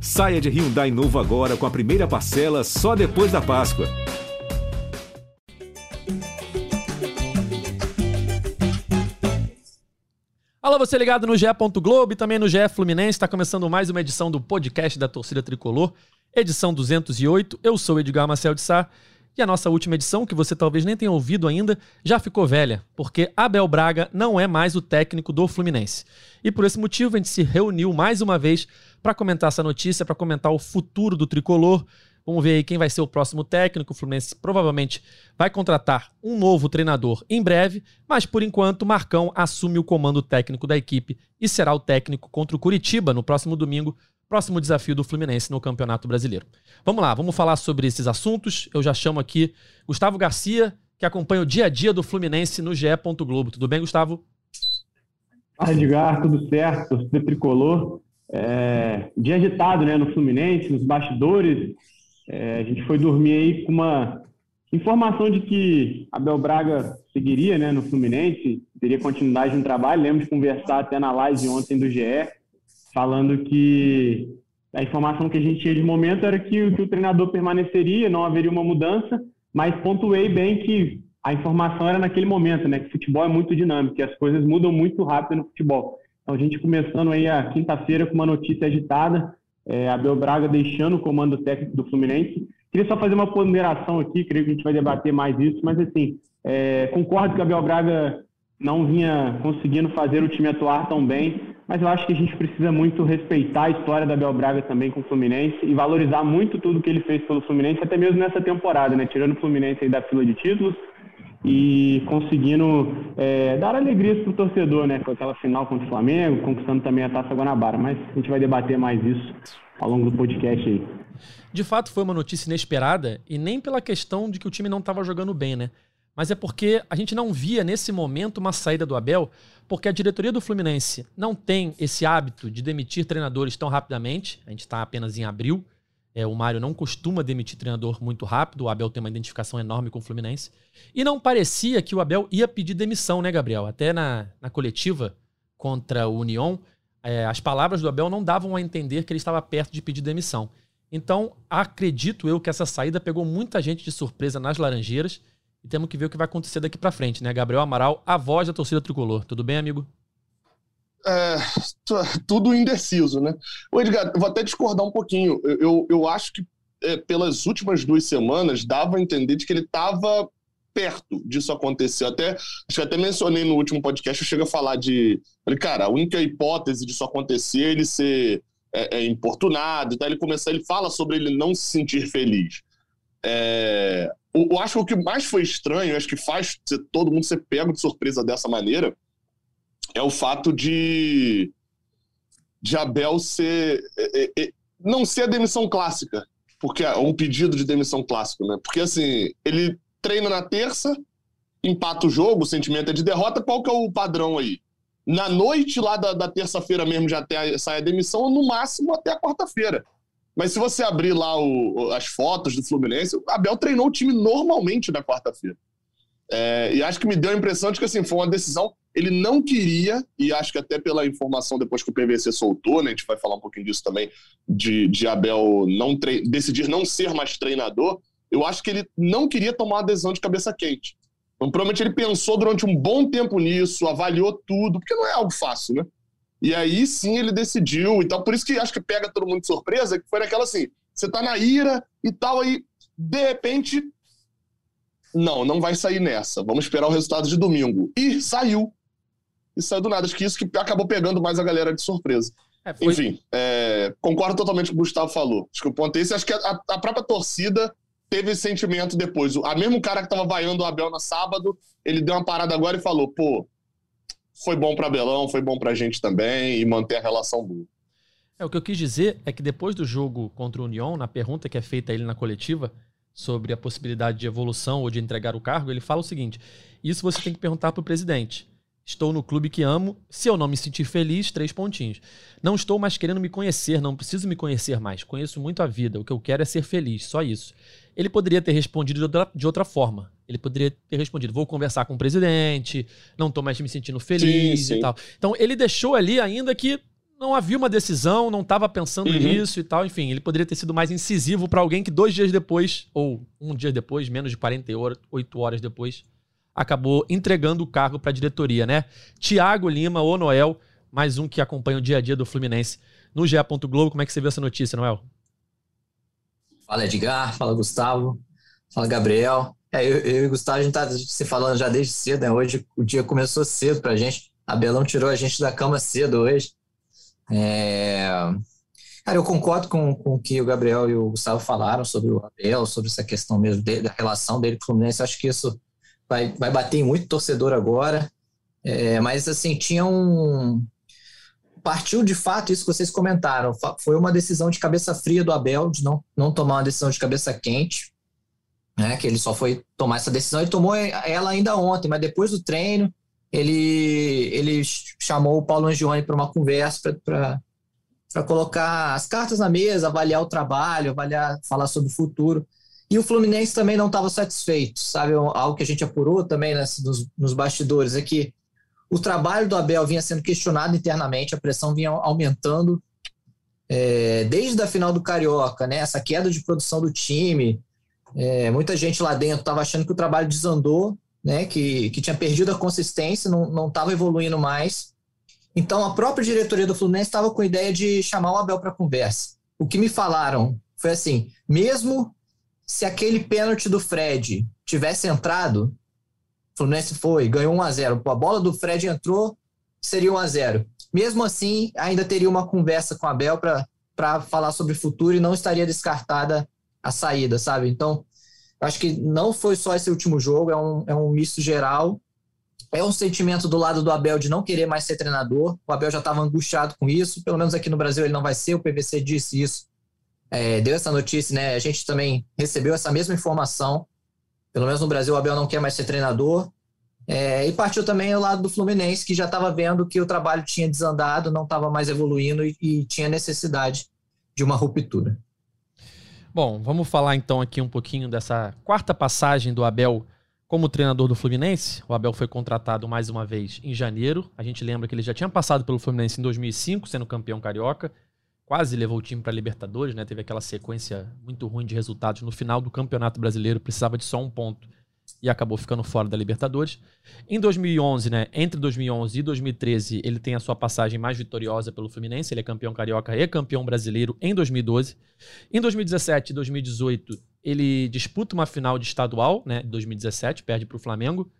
Saia de Hyundai novo agora com a primeira parcela só depois da Páscoa. Alô, você ligado no GE. Globo e também no GE Fluminense. Está começando mais uma edição do podcast da Torcida Tricolor, edição 208. Eu sou Edgar Marcel de Sá e a nossa última edição, que você talvez nem tenha ouvido ainda, já ficou velha, porque Abel Braga não é mais o técnico do Fluminense. E por esse motivo a gente se reuniu mais uma vez para comentar essa notícia, para comentar o futuro do tricolor. Vamos ver aí quem vai ser o próximo técnico. O Fluminense provavelmente vai contratar um novo treinador em breve, mas por enquanto Marcão assume o comando técnico da equipe e será o técnico contra o Curitiba no próximo domingo próximo desafio do Fluminense no Campeonato Brasileiro. Vamos lá, vamos falar sobre esses assuntos. Eu já chamo aqui Gustavo Garcia, que acompanha o dia a dia do Fluminense no GE. Globo. Tudo bem, Gustavo? Fala, Edgar, tudo certo? Torcida tricolor. É, dia agitado né, no Fluminense, nos bastidores. É, a gente foi dormir aí com uma informação de que Abel Braga seguiria né, no Fluminense, teria continuidade no trabalho. Lembro de conversar até na live ontem do GE falando que a informação que a gente tinha de momento era que, que o treinador permaneceria, não haveria uma mudança, mas pontuei bem que a informação era naquele momento, né? Que futebol é muito dinâmico, que as coisas mudam muito rápido no futebol. Então a gente começando aí a quinta-feira com uma notícia agitada, é, Abel Braga deixando o comando técnico do Fluminense. Queria só fazer uma ponderação aqui, creio que a gente vai debater mais isso, mas assim, é, concordo que Abel Braga não vinha conseguindo fazer o time atuar tão bem mas eu acho que a gente precisa muito respeitar a história da Abel Braga também com o Fluminense e valorizar muito tudo que ele fez pelo Fluminense, até mesmo nessa temporada, né? Tirando o Fluminense aí da fila de títulos e conseguindo é, dar alegrias para o torcedor, né? Com aquela final contra o Flamengo, conquistando também a Taça Guanabara. Mas a gente vai debater mais isso ao longo do podcast aí. De fato, foi uma notícia inesperada e nem pela questão de que o time não estava jogando bem, né? Mas é porque a gente não via nesse momento uma saída do Abel, porque a diretoria do Fluminense não tem esse hábito de demitir treinadores tão rapidamente. A gente está apenas em abril. É, o Mário não costuma demitir treinador muito rápido. O Abel tem uma identificação enorme com o Fluminense. E não parecia que o Abel ia pedir demissão, né, Gabriel? Até na, na coletiva contra o União, é, as palavras do Abel não davam a entender que ele estava perto de pedir demissão. Então, acredito eu que essa saída pegou muita gente de surpresa nas Laranjeiras e temos que ver o que vai acontecer daqui para frente, né? Gabriel Amaral, a voz da torcida tricolor. Tudo bem, amigo? É, tudo indeciso, né? O Edgar, vou até discordar um pouquinho. Eu, eu, eu acho que é, pelas últimas duas semanas dava a entender de que ele estava perto disso acontecer. Até, acho que até mencionei no último podcast, eu chego a falar de. Falei, cara, a única hipótese disso acontecer é ele ser é, é, importunado, tá? ele começar, ele fala sobre ele não se sentir feliz. É, eu acho que o que mais foi estranho, acho que faz todo mundo ser pego de surpresa dessa maneira, é o fato de, de Abel ser. É, é, é, não ser a demissão clássica, porque é um pedido de demissão clássico, né? Porque assim, ele treina na terça, empata o jogo, o sentimento é de derrota, qual que é o padrão aí? Na noite lá da, da terça-feira mesmo já até sai a demissão, ou no máximo até a quarta-feira. Mas se você abrir lá o, as fotos do Fluminense, o Abel treinou o time normalmente na quarta-feira. É, e acho que me deu a impressão de que assim, foi uma decisão. Ele não queria, e acho que até pela informação depois que o PVC soltou, né, a gente vai falar um pouquinho disso também, de, de Abel não decidir não ser mais treinador. Eu acho que ele não queria tomar uma decisão de cabeça quente. Então, provavelmente ele pensou durante um bom tempo nisso, avaliou tudo, porque não é algo fácil, né? E aí sim ele decidiu e tal. Por isso que acho que pega todo mundo de surpresa, que foi naquela assim: você tá na ira e tal, aí de repente. Não, não vai sair nessa. Vamos esperar o resultado de domingo. E saiu. E saiu do nada. Acho que isso que acabou pegando mais a galera de surpresa. É, foi... Enfim, é, concordo totalmente com o Gustavo falou. Acho que o ponto é esse. Acho que a, a própria torcida teve esse sentimento depois. A mesmo cara que tava vaiando o Abel no sábado, ele deu uma parada agora e falou: pô, foi bom para Belão, foi bom para a gente também e manter a relação boa. É, o que eu quis dizer é que depois do jogo contra o União, na pergunta que é feita a ele na coletiva sobre a possibilidade de evolução ou de entregar o cargo, ele fala o seguinte: isso você tem que perguntar para o presidente. Estou no clube que amo. Se eu não me sentir feliz, três pontinhos. Não estou mais querendo me conhecer, não preciso me conhecer mais. Conheço muito a vida. O que eu quero é ser feliz, só isso. Ele poderia ter respondido de outra, de outra forma. Ele poderia ter respondido: vou conversar com o presidente, não estou mais me sentindo feliz sim, sim. e tal. Então ele deixou ali ainda que não havia uma decisão, não estava pensando uhum. nisso e tal. Enfim, ele poderia ter sido mais incisivo para alguém que dois dias depois, ou um dia depois, menos de 48 horas depois, acabou entregando o cargo para a diretoria, né? Tiago Lima, ou Noel, mais um que acompanha o dia a dia do Fluminense no GE. Globo. Como é que você viu essa notícia, Noel? Fala Edgar, fala Gustavo, fala Gabriel. É, eu, eu e o Gustavo, a gente tá se falando já desde cedo, né? Hoje o dia começou cedo pra gente. A Belão tirou a gente da cama cedo hoje. É... Cara, eu concordo com, com o que o Gabriel e o Gustavo falaram sobre o Abel, sobre essa questão mesmo dele, da relação dele com o Fluminense. Acho que isso vai, vai bater em muito torcedor agora. É, mas, assim, tinha um. Partiu de fato isso que vocês comentaram. Foi uma decisão de cabeça fria do Abel, de não, não tomar uma decisão de cabeça quente. Né, que ele só foi tomar essa decisão e tomou ela ainda ontem, mas depois do treino, ele, ele chamou o Paulo Angione para uma conversa para colocar as cartas na mesa, avaliar o trabalho, avaliar, falar sobre o futuro. E o Fluminense também não estava satisfeito, sabe? Algo que a gente apurou também nos, nos bastidores é que o trabalho do Abel vinha sendo questionado internamente, a pressão vinha aumentando é, desde a final do Carioca, né? Essa queda de produção do time, é, muita gente lá dentro estava achando que o trabalho desandou né, que, que tinha perdido a consistência, não estava evoluindo mais. Então, a própria diretoria do Fluminense estava com a ideia de chamar o Abel para conversa. O que me falaram foi assim: mesmo se aquele pênalti do Fred tivesse entrado, o Fluminense foi, ganhou 1 a 0 A bola do Fred entrou, seria 1 a 0 Mesmo assim, ainda teria uma conversa com o Abel para falar sobre o futuro e não estaria descartada a saída, sabe? Então, Acho que não foi só esse último jogo, é um, é um misto geral. É um sentimento do lado do Abel de não querer mais ser treinador. O Abel já estava angustiado com isso. Pelo menos aqui no Brasil ele não vai ser. O PVC disse isso, é, deu essa notícia, né? A gente também recebeu essa mesma informação. Pelo menos no Brasil o Abel não quer mais ser treinador. É, e partiu também ao lado do Fluminense, que já estava vendo que o trabalho tinha desandado, não estava mais evoluindo e, e tinha necessidade de uma ruptura. Bom, vamos falar então aqui um pouquinho dessa quarta passagem do Abel como treinador do Fluminense. O Abel foi contratado mais uma vez em janeiro. A gente lembra que ele já tinha passado pelo Fluminense em 2005, sendo campeão carioca. Quase levou o time para a Libertadores, né? Teve aquela sequência muito ruim de resultados no final do Campeonato Brasileiro, precisava de só um ponto e acabou ficando fora da Libertadores. Em 2011, né, entre 2011 e 2013, ele tem a sua passagem mais vitoriosa pelo Fluminense, ele é campeão carioca e campeão brasileiro em 2012. Em 2017 e 2018, ele disputa uma final de estadual, né, 2017, perde para o Flamengo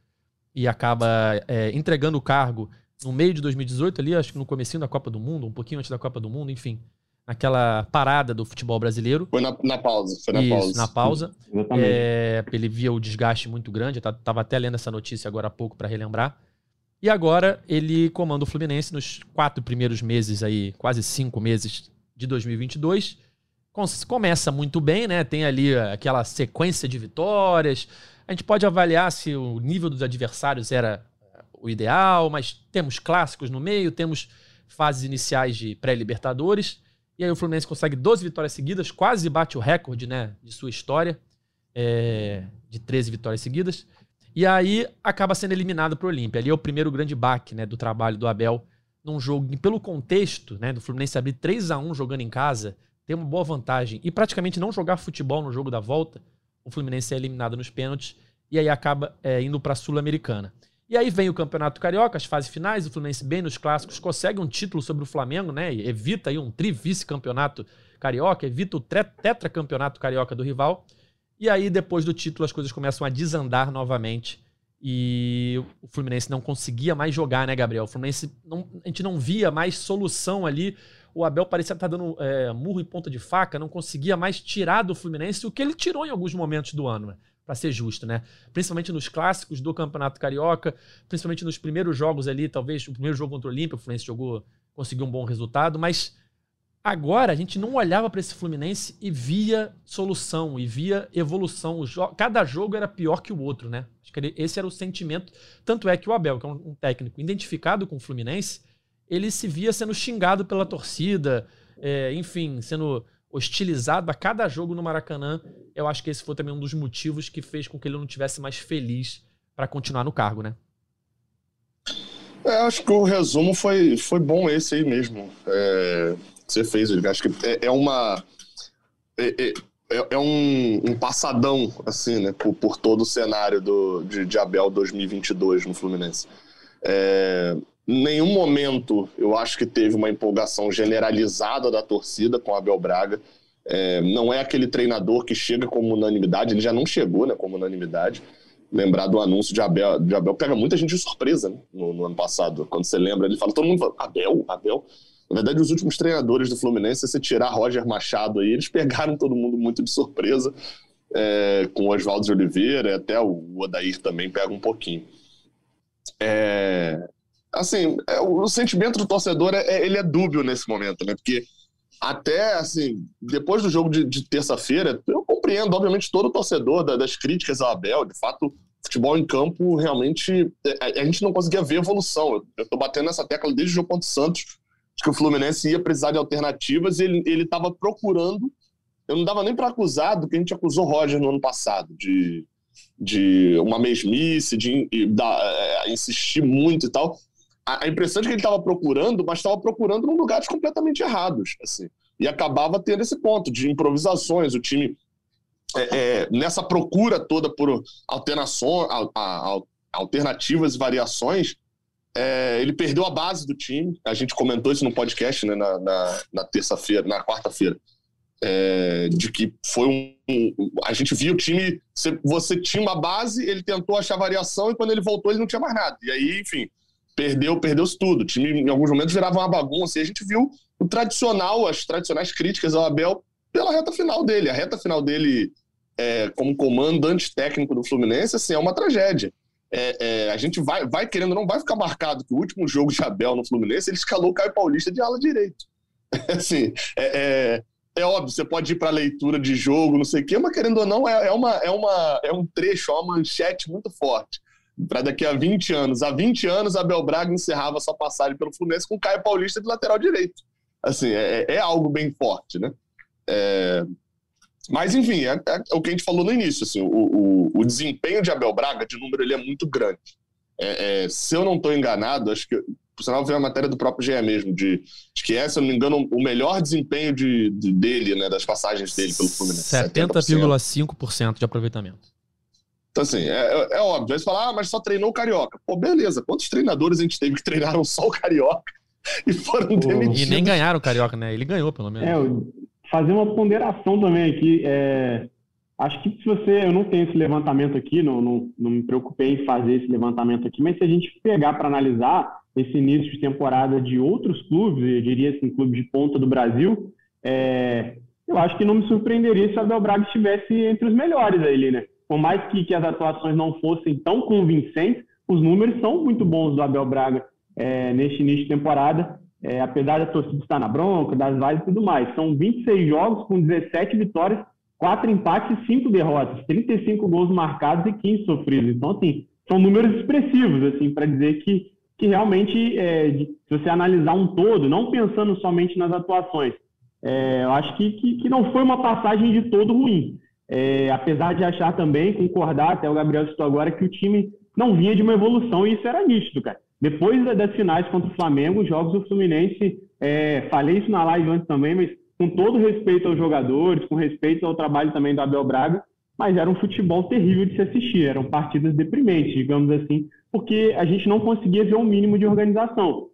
e acaba é, entregando o cargo no meio de 2018 ali, acho que no comecinho da Copa do Mundo, um pouquinho antes da Copa do Mundo, enfim naquela parada do futebol brasileiro. Foi na, na pausa, foi na Isso, pausa. na pausa. É, ele via o desgaste muito grande, eu tava até lendo essa notícia agora há pouco para relembrar. E agora ele comanda o Fluminense nos quatro primeiros meses aí, quase cinco meses de 2022. Começa muito bem, né? Tem ali aquela sequência de vitórias. A gente pode avaliar se o nível dos adversários era o ideal, mas temos clássicos no meio, temos fases iniciais de pré-libertadores. E aí o Fluminense consegue 12 vitórias seguidas, quase bate o recorde né, de sua história, é, de 13 vitórias seguidas. E aí acaba sendo eliminado para o Olímpia. Ali é o primeiro grande baque né, do trabalho do Abel num jogo que, pelo contexto né, do Fluminense abrir 3 a 1 jogando em casa, tem uma boa vantagem e praticamente não jogar futebol no jogo da volta, o Fluminense é eliminado nos pênaltis e aí acaba é, indo para a Sul-Americana. E aí vem o Campeonato Carioca, as fases finais, o Fluminense bem nos clássicos, consegue um título sobre o Flamengo, né? Evita aí um tri-vice-campeonato carioca, evita o tetracampeonato carioca do rival. E aí, depois do título, as coisas começam a desandar novamente. E o Fluminense não conseguia mais jogar, né, Gabriel? O Fluminense, não, a gente não via mais solução ali. O Abel parecia estar dando é, murro em ponta de faca, não conseguia mais tirar do Fluminense o que ele tirou em alguns momentos do ano. Né? Para ser justo, né? Principalmente nos clássicos do Campeonato Carioca, principalmente nos primeiros jogos ali, talvez o primeiro jogo contra o Olímpia, o Fluminense jogou, conseguiu um bom resultado, mas agora a gente não olhava para esse Fluminense e via solução, e via evolução. Jo Cada jogo era pior que o outro, né? Acho que esse era o sentimento. Tanto é que o Abel, que é um técnico identificado com o Fluminense, ele se via sendo xingado pela torcida, é, enfim, sendo hostilizado a cada jogo no Maracanã. Eu acho que esse foi também um dos motivos que fez com que ele não tivesse mais feliz para continuar no cargo, né? É, acho que o resumo foi, foi bom esse aí mesmo. É, você fez, eu acho que é, é uma. É, é, é, é um, um, passadão, assim, né, por, por todo o cenário do, de, de Abel 2022 no Fluminense. É, nenhum momento eu acho que teve uma empolgação generalizada da torcida com Abel Braga. É, não é aquele treinador que chega como unanimidade, ele já não chegou né, como unanimidade. Lembrar do anúncio de Abel, de Abel pega muita gente de surpresa né, no, no, ano passado. Quando você lembra, ele fala, todo mundo fala, Abel, Abel. Na verdade, os últimos treinadores do Fluminense, se você tirar Roger Machado aí, eles pegaram todo mundo muito de surpresa, é, com o Oswaldo de Oliveira, até o Odair também pega um pouquinho. É, assim, é, o sentimento do torcedor é, é, ele é dúbio nesse momento, né? Porque até, assim, depois do jogo de, de terça-feira, eu compreendo, obviamente, todo o torcedor da, das críticas ao Abel. De fato, futebol em campo, realmente, a, é, a gente não conseguia ver evolução. Eu, eu tô batendo nessa tecla desde o jogo contra o Santos, que o Fluminense ia precisar de alternativas e ele estava procurando. Eu não dava nem para acusar do que a gente acusou Roger no ano passado, de, de uma mesmice, de, de, de é, insistir muito e tal. A, impressão de que ele estava procurando, mas estava procurando em lugares completamente errados. Assim, e acabava tendo esse ponto de improvisações. O time, é, é, nessa procura toda por alternações, alternativas e variações, é, ele perdeu a base do time. A gente comentou isso no podcast né, na, na, na terça-feira, na quarta-feira. É, de que foi um, um, A gente viu o time. Você, tinha uma base, ele tentou achar variação e quando ele voltou ele não tinha mais nada. E aí, enfim, perdeu, perdeu-se tudo. O time, em alguns momentos, virava uma bagunça. E a gente viu o tradicional, as tradicionais críticas ao Abel pela reta final dele. A reta final dele, é, como comandante técnico do Fluminense, assim, é uma tragédia é, é, a gente vai, vai querendo, não vai ficar marcado que o último jogo de Abel no Fluminense, ele escalou o Caio Paulista de ala direito. assim, é, é, é, óbvio, você pode ir para leitura de jogo, não sei o quê, mas querendo ou não, é, é, uma, é, uma, é um trecho, é uma manchete muito forte. Para daqui a 20 anos. Há 20 anos, Abel Braga encerrava sua passagem pelo Fluminense com Caio Paulista de lateral direito. Assim, é, é algo bem forte, né? É, mas, enfim, é, é, o que a gente falou no início. Assim, o, o, o, desempenho de Abel Braga, de número, ele é muito grande. É, é, se eu não estou enganado, acho que. Por sinal, veio a matéria do próprio GE mesmo, de, de, que é, se eu não me engano, o melhor desempenho de, de dele, né, das passagens dele pelo Fluminense. 70,5% de aproveitamento. Então, assim, é, é, é óbvio. Aí você fala, ah, mas só treinou o Carioca. Pô, beleza. Quantos treinadores a gente teve que treinaram só o Carioca e foram demitidos? E nem ganharam o Carioca, né? Ele ganhou, pelo menos. É, fazer uma ponderação também aqui. É, acho que se você, eu não tenho esse levantamento aqui, não, não, não me preocupei em fazer esse levantamento aqui, mas se a gente pegar para analisar esse início de temporada de outros clubes, eu diria assim, clubes de ponta do Brasil, é, eu acho que não me surpreenderia se o Abel Braga estivesse entre os melhores ali, né? Por mais que, que as atuações não fossem tão convincentes, os números são muito bons do Abel Braga é, neste início de temporada é, apesar da torcida estar na bronca, das vaias e tudo mais. São 26 jogos com 17 vitórias, 4 empates e 5 derrotas, 35 gols marcados e 15 sofridos. Então, assim, são números expressivos, assim, para dizer que, que realmente, é, de, se você analisar um todo, não pensando somente nas atuações, é, eu acho que, que, que, não foi uma passagem de todo ruim. É, apesar de achar também, concordar, até o Gabriel citou agora, que o time não vinha de uma evolução e isso era nítido, cara. Depois das finais contra o Flamengo, os jogos do Fluminense, é, falei isso na live antes também, mas com todo respeito aos jogadores, com respeito ao trabalho também do Abel Braga, mas era um futebol terrível de se assistir, eram partidas deprimentes, digamos assim, porque a gente não conseguia ver um mínimo de organização.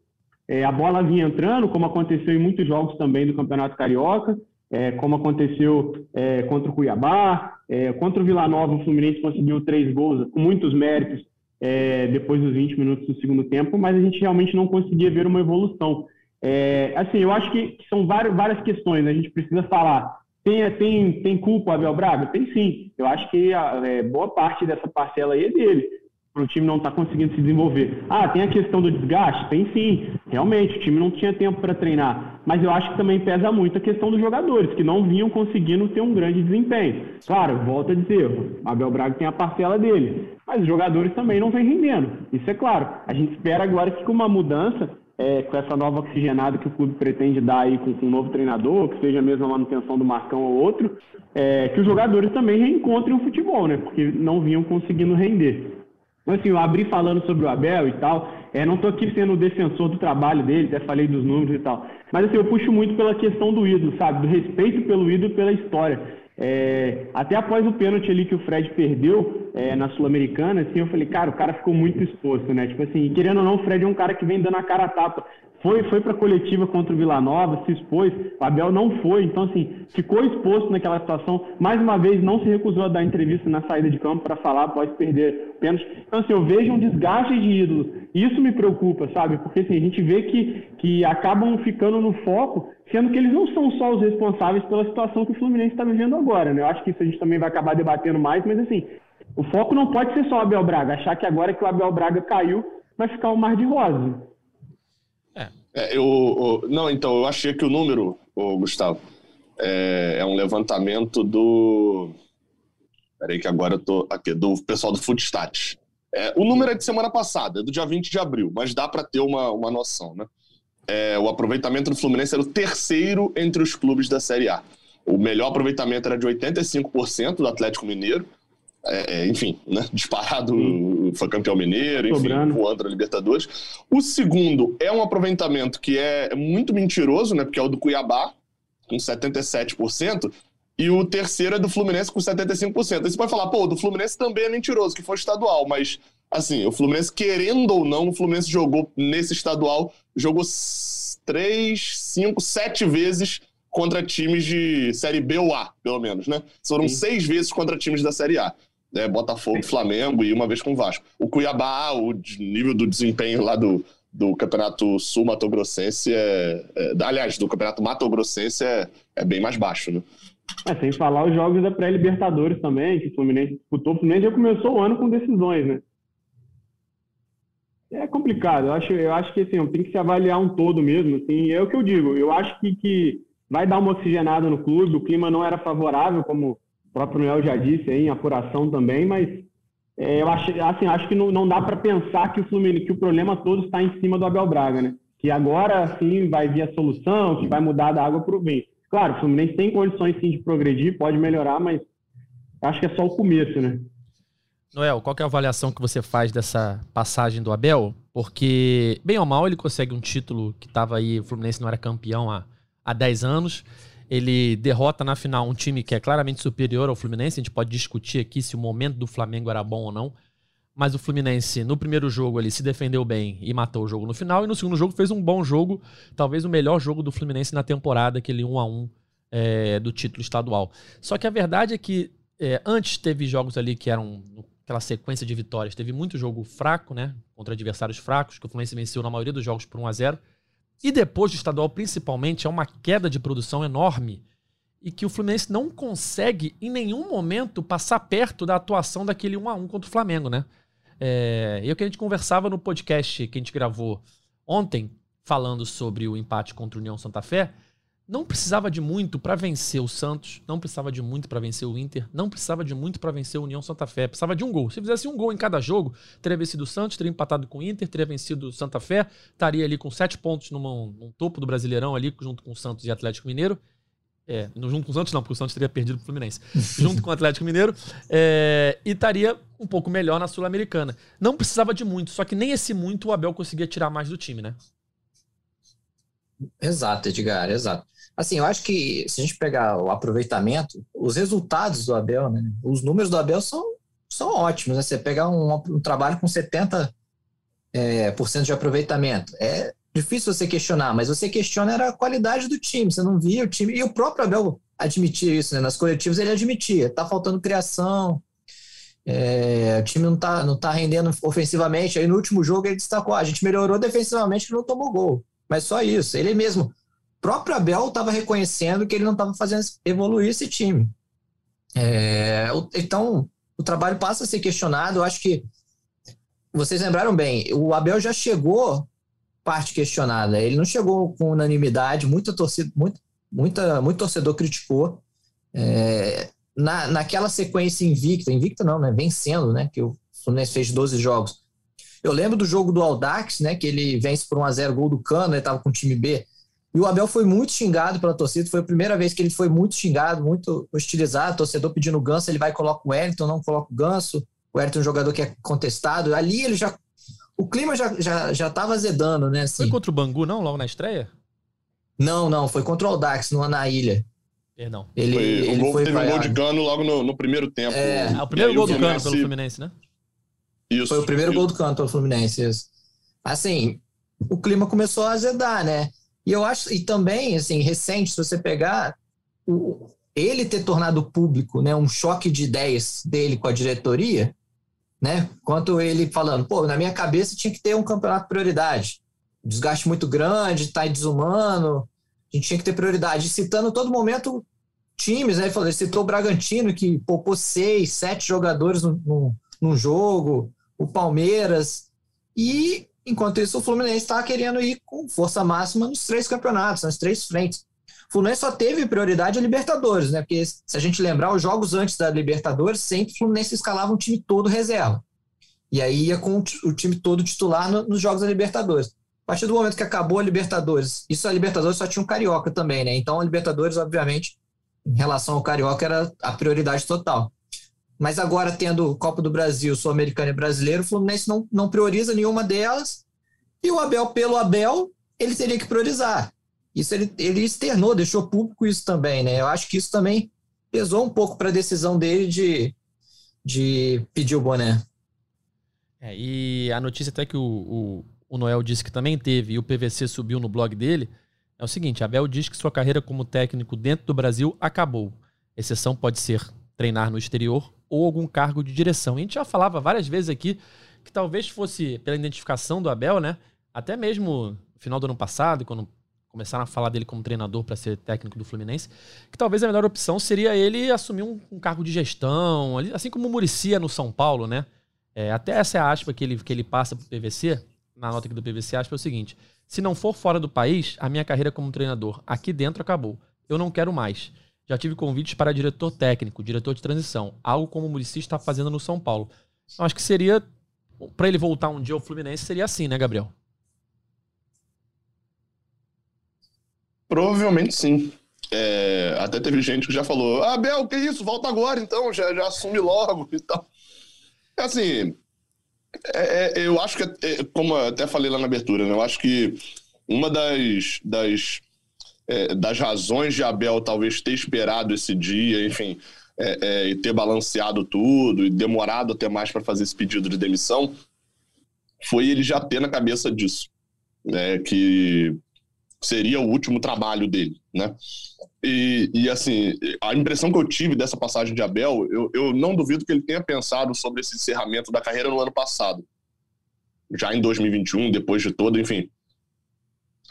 É, a bola vinha entrando, como aconteceu em muitos jogos também do Campeonato Carioca, é, como aconteceu é, contra o Cuiabá, é, contra o Vila Nova, o Fluminense conseguiu três gols com muitos méritos, é, depois dos 20 minutos do segundo tempo, mas a gente realmente não conseguia ver uma evolução. É, assim, eu acho que são várias, várias questões, né? a gente precisa falar. Tem, tem, tem culpa Abel Braga? Tem sim. Eu acho que a, é, boa parte dessa parcela aí é dele para o time não estar tá conseguindo se desenvolver. Ah, tem a questão do desgaste? Tem sim, realmente, o time não tinha tempo para treinar. Mas eu acho que também pesa muito a questão dos jogadores, que não vinham conseguindo ter um grande desempenho. Claro, volto a dizer, Abel Braga tem a parcela dele, mas os jogadores também não vêm rendendo. Isso é claro. A gente espera agora que com uma mudança, é, com essa nova oxigenada que o clube pretende dar aí com, com um novo treinador, que seja mesmo a manutenção do Marcão ou outro, é, que os jogadores também reencontrem o futebol, né? Porque não vinham conseguindo render. Então, assim, eu abri falando sobre o Abel e tal. É, não estou aqui sendo defensor do trabalho dele, até falei dos números e tal. Mas assim, eu puxo muito pela questão do ídolo, sabe? Do respeito pelo ídolo e pela história. É, até após o pênalti ali que o Fred perdeu é, na Sul-Americana, assim, eu falei, cara, o cara ficou muito exposto, né? Tipo assim, querendo ou não, o Fred é um cara que vem dando a cara a tapa foi, foi para a coletiva contra o Vila Nova, se expôs, o Abel não foi, então assim, ficou exposto naquela situação, mais uma vez não se recusou a dar entrevista na saída de campo para falar após perder pênalti. Então assim, eu vejo um desgaste de ídolos, isso me preocupa, sabe? Porque assim, a gente vê que, que acabam ficando no foco, sendo que eles não são só os responsáveis pela situação que o Fluminense está vivendo agora, né? Eu acho que isso a gente também vai acabar debatendo mais, mas assim, o foco não pode ser só o Abel Braga, achar que agora que o Abel Braga caiu, vai ficar um mar de rosa. É, eu, eu, não, então, eu achei que o número, o Gustavo, é, é, um levantamento do. Peraí, que agora eu tô. Aqui, do pessoal do Footstats. É, o número é de semana passada, é do dia 20 de abril, mas dá para ter uma, uma noção, né? É, o aproveitamento do Fluminense era o terceiro entre os clubes da Série A. O melhor aproveitamento era de 85% do Atlético Mineiro, é, é, enfim, né? disparado, Sim. foi campeão mineiro, enfim, Sobrando. voando na Libertadores. O segundo é um aproveitamento que é muito mentiroso, né? Porque é o do Cuiabá, com 77%, e o terceiro é do Fluminense com 75%. Aí você pode falar, pô, do Fluminense também é mentiroso, que foi estadual, mas assim, o Fluminense, querendo ou não, o Fluminense jogou nesse estadual, jogou três, cinco, sete vezes contra times de Série B ou A, pelo menos, né? Foram Sim. seis vezes contra times da Série A né, Botafogo, Flamengo e uma vez com o Vasco. O Cuiabá, o nível do desempenho lá do, do Campeonato Sul Mato Grossense é, é, aliás, do Campeonato Mato Grossense é, é bem mais baixo, né? É, sem falar os jogos da pré-Libertadores também, que o Fluminense disputou. O Fluminense já começou o ano com decisões, né? É complicado. Eu acho, eu acho que assim, tem que se avaliar um todo mesmo. Assim, é o que eu digo. Eu acho que, que vai dar uma oxigenada no clube. O clima não era favorável, como o próprio Noel já disse aí, em apuração também, mas é, eu acho, assim, acho que não, não dá para pensar que o Fluminense, que o problema todo está em cima do Abel Braga, né? Que agora sim vai vir a solução, que vai mudar da água para o vinho. Claro, o Fluminense tem condições sim de progredir, pode melhorar, mas acho que é só o começo, né? Noel, qual é a avaliação que você faz dessa passagem do Abel? Porque, bem ou mal, ele consegue um título que estava aí, o Fluminense não era campeão há, há 10 anos. Ele derrota na final um time que é claramente superior ao Fluminense. A gente pode discutir aqui se o momento do Flamengo era bom ou não. Mas o Fluminense, no primeiro jogo, ele se defendeu bem e matou o jogo no final. E no segundo jogo fez um bom jogo, talvez o melhor jogo do Fluminense na temporada, aquele 1 a 1 é, do título estadual. Só que a verdade é que é, antes teve jogos ali que eram aquela sequência de vitórias. Teve muito jogo fraco, né? Contra adversários fracos, que o Fluminense venceu na maioria dos jogos por 1 a 0 e depois do estadual, principalmente, é uma queda de produção enorme e que o Fluminense não consegue em nenhum momento passar perto da atuação daquele 1 a 1 contra o Flamengo, né? É, e o que a gente conversava no podcast que a gente gravou ontem, falando sobre o empate contra o União Santa Fé, não precisava de muito para vencer o Santos, não precisava de muito para vencer o Inter, não precisava de muito para vencer o União Santa Fé, precisava de um gol. Se fizesse um gol em cada jogo, teria vencido o Santos, teria empatado com o Inter, teria vencido o Santa Fé, estaria ali com sete pontos numa, num topo do Brasileirão ali, junto com o Santos e Atlético Mineiro. É, não junto com o Santos não, porque o Santos teria perdido pro Fluminense. junto com o Atlético Mineiro. É, e estaria um pouco melhor na Sul-Americana. Não precisava de muito, só que nem esse muito o Abel conseguia tirar mais do time, né? Exato, Edgar, exato. Assim, eu acho que se a gente pegar o aproveitamento, os resultados do Abel, né, os números do Abel são, são ótimos. Né? Você pegar um, um trabalho com 70% é, por cento de aproveitamento, é difícil você questionar, mas você questiona era a qualidade do time, você não via o time. E o próprio Abel admitia isso, né? nas coletivas ele admitia, tá faltando criação, é, o time não tá, não tá rendendo ofensivamente. Aí no último jogo ele destacou: ah, a gente melhorou defensivamente que não tomou gol. Mas só isso. Ele mesmo próprio Abel estava reconhecendo que ele não estava fazendo evoluir esse time. É, então, o trabalho passa a ser questionado. Eu acho que vocês lembraram bem, o Abel já chegou parte questionada. Ele não chegou com unanimidade, muita torcida, muito, muita, muito torcedor criticou. É, na, naquela sequência invicta, invicta não, né? Vencendo, né? Que o Fluminense fez 12 jogos. Eu lembro do jogo do Aldax, né? Que ele vence por 1x0 gol do Cano, ele estava com o time B. E o Abel foi muito xingado pela torcida, foi a primeira vez que ele foi muito xingado, muito hostilizado, torcedor pedindo ganso, ele vai e coloca o Wellington, não coloca o ganso. O Everton é um jogador que é contestado. Ali ele já. O clima já, já, já tava azedando, né? Assim. Foi contra o Bangu, não? Logo na estreia? Não, não, foi contra o Audax, no, na ilha. Perdão. Ele, Foi- ele o gol foi teve um gol de cano logo no, no primeiro tempo. É. Ah, o primeiro gol do Cano pelo Fluminense, né? Isso. Foi o primeiro isso. gol do canto pelo Fluminense. isso. Assim, o clima começou a azedar, né? E eu acho, e também, assim, recente, se você pegar, o- ele ter tornado público, né, um choque de ideias dele com a diretoria, né? Quanto ele falando, pô, na minha cabeça tinha que ter um campeonato prioridade. Desgaste muito grande, tá desumano, a gente tinha que ter prioridade. E citando todo momento times, né? Ele falou, ele citou o Bragantino, que poupou seis, sete jogadores num jogo, o Palmeiras. E, enquanto isso, o Fluminense estava querendo ir com força máxima nos três campeonatos, nas três frentes. O Fluminense só teve prioridade a Libertadores, né? Porque se a gente lembrar, os jogos antes da Libertadores, sempre o Fluminense escalava um time todo reserva. E aí ia com o time todo titular no- nos jogos da Libertadores. A partir do momento que acabou a Libertadores, isso a Libertadores só tinha um Carioca também, né? Então a Libertadores, obviamente, em relação ao Carioca, era a prioridade total. Mas agora, tendo Copa do Brasil, Sul-Americano e Brasileiro, o Fluminense não, não prioriza nenhuma delas. E o Abel, pelo Abel, ele teria que priorizar. Isso ele, ele externou, deixou público isso também, né? Eu acho que isso também pesou um pouco para a decisão dele de, de pedir o boné. É, e a notícia até que o, o, o Noel disse que também teve e o PVC subiu no blog dele é o seguinte: Abel diz que sua carreira como técnico dentro do Brasil acabou. Exceção pode ser treinar no exterior ou algum cargo de direção. E a gente já falava várias vezes aqui que talvez fosse pela identificação do Abel, né? Até mesmo no final do ano passado, quando começaram a falar dele como treinador para ser técnico do Fluminense, que talvez a melhor opção seria ele assumir um, um cargo de gestão, assim como o Muricia no São Paulo, né? É, até essa é a aspa que ele, que ele passa pro PVC, na nota aqui do PVC, aspa é o seguinte: se não for fora do país, a minha carreira como treinador aqui dentro acabou. Eu não quero mais. Já tive convites para diretor técnico, diretor de transição, algo como o Murici está fazendo no São Paulo. Acho que seria, para ele voltar um dia ao Fluminense, seria assim, né, Gabriel? Provavelmente sim. É, até teve gente que já falou: Ah, Bel, que isso? Volta agora então, já, já assume logo e tal. Assim, é, é, eu acho que, é, como eu até falei lá na abertura, né, eu acho que uma das, das, é, das razões de Abel talvez ter esperado esse dia, enfim, é, é, e ter balanceado tudo e demorado até mais para fazer esse pedido de demissão, foi ele já ter na cabeça disso, né, que seria o último trabalho dele, né? E, e, assim, a impressão que eu tive dessa passagem de Abel, eu, eu não duvido que ele tenha pensado sobre esse encerramento da carreira no ano passado. Já em 2021, depois de todo, enfim.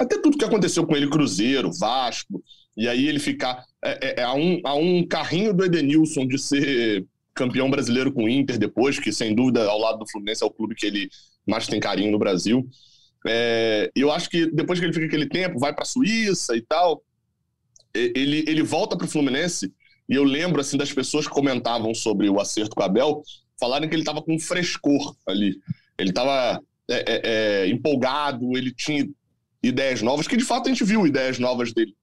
Até tudo que aconteceu com ele, Cruzeiro, Vasco, e aí ele ficar é, é, é a, um, a um carrinho do Edenilson de ser campeão brasileiro com o Inter depois, que sem dúvida, ao lado do Fluminense, é o clube que ele mais tem carinho no Brasil. É, eu acho que depois que ele fica aquele tempo, vai para a Suíça e tal, ele, ele volta para o Fluminense e eu lembro assim das pessoas que comentavam sobre o acerto com o Abel, falarem que ele estava com frescor ali. Ele estava é, é, é, empolgado, ele tinha ideias novas, que de fato a gente viu ideias novas dele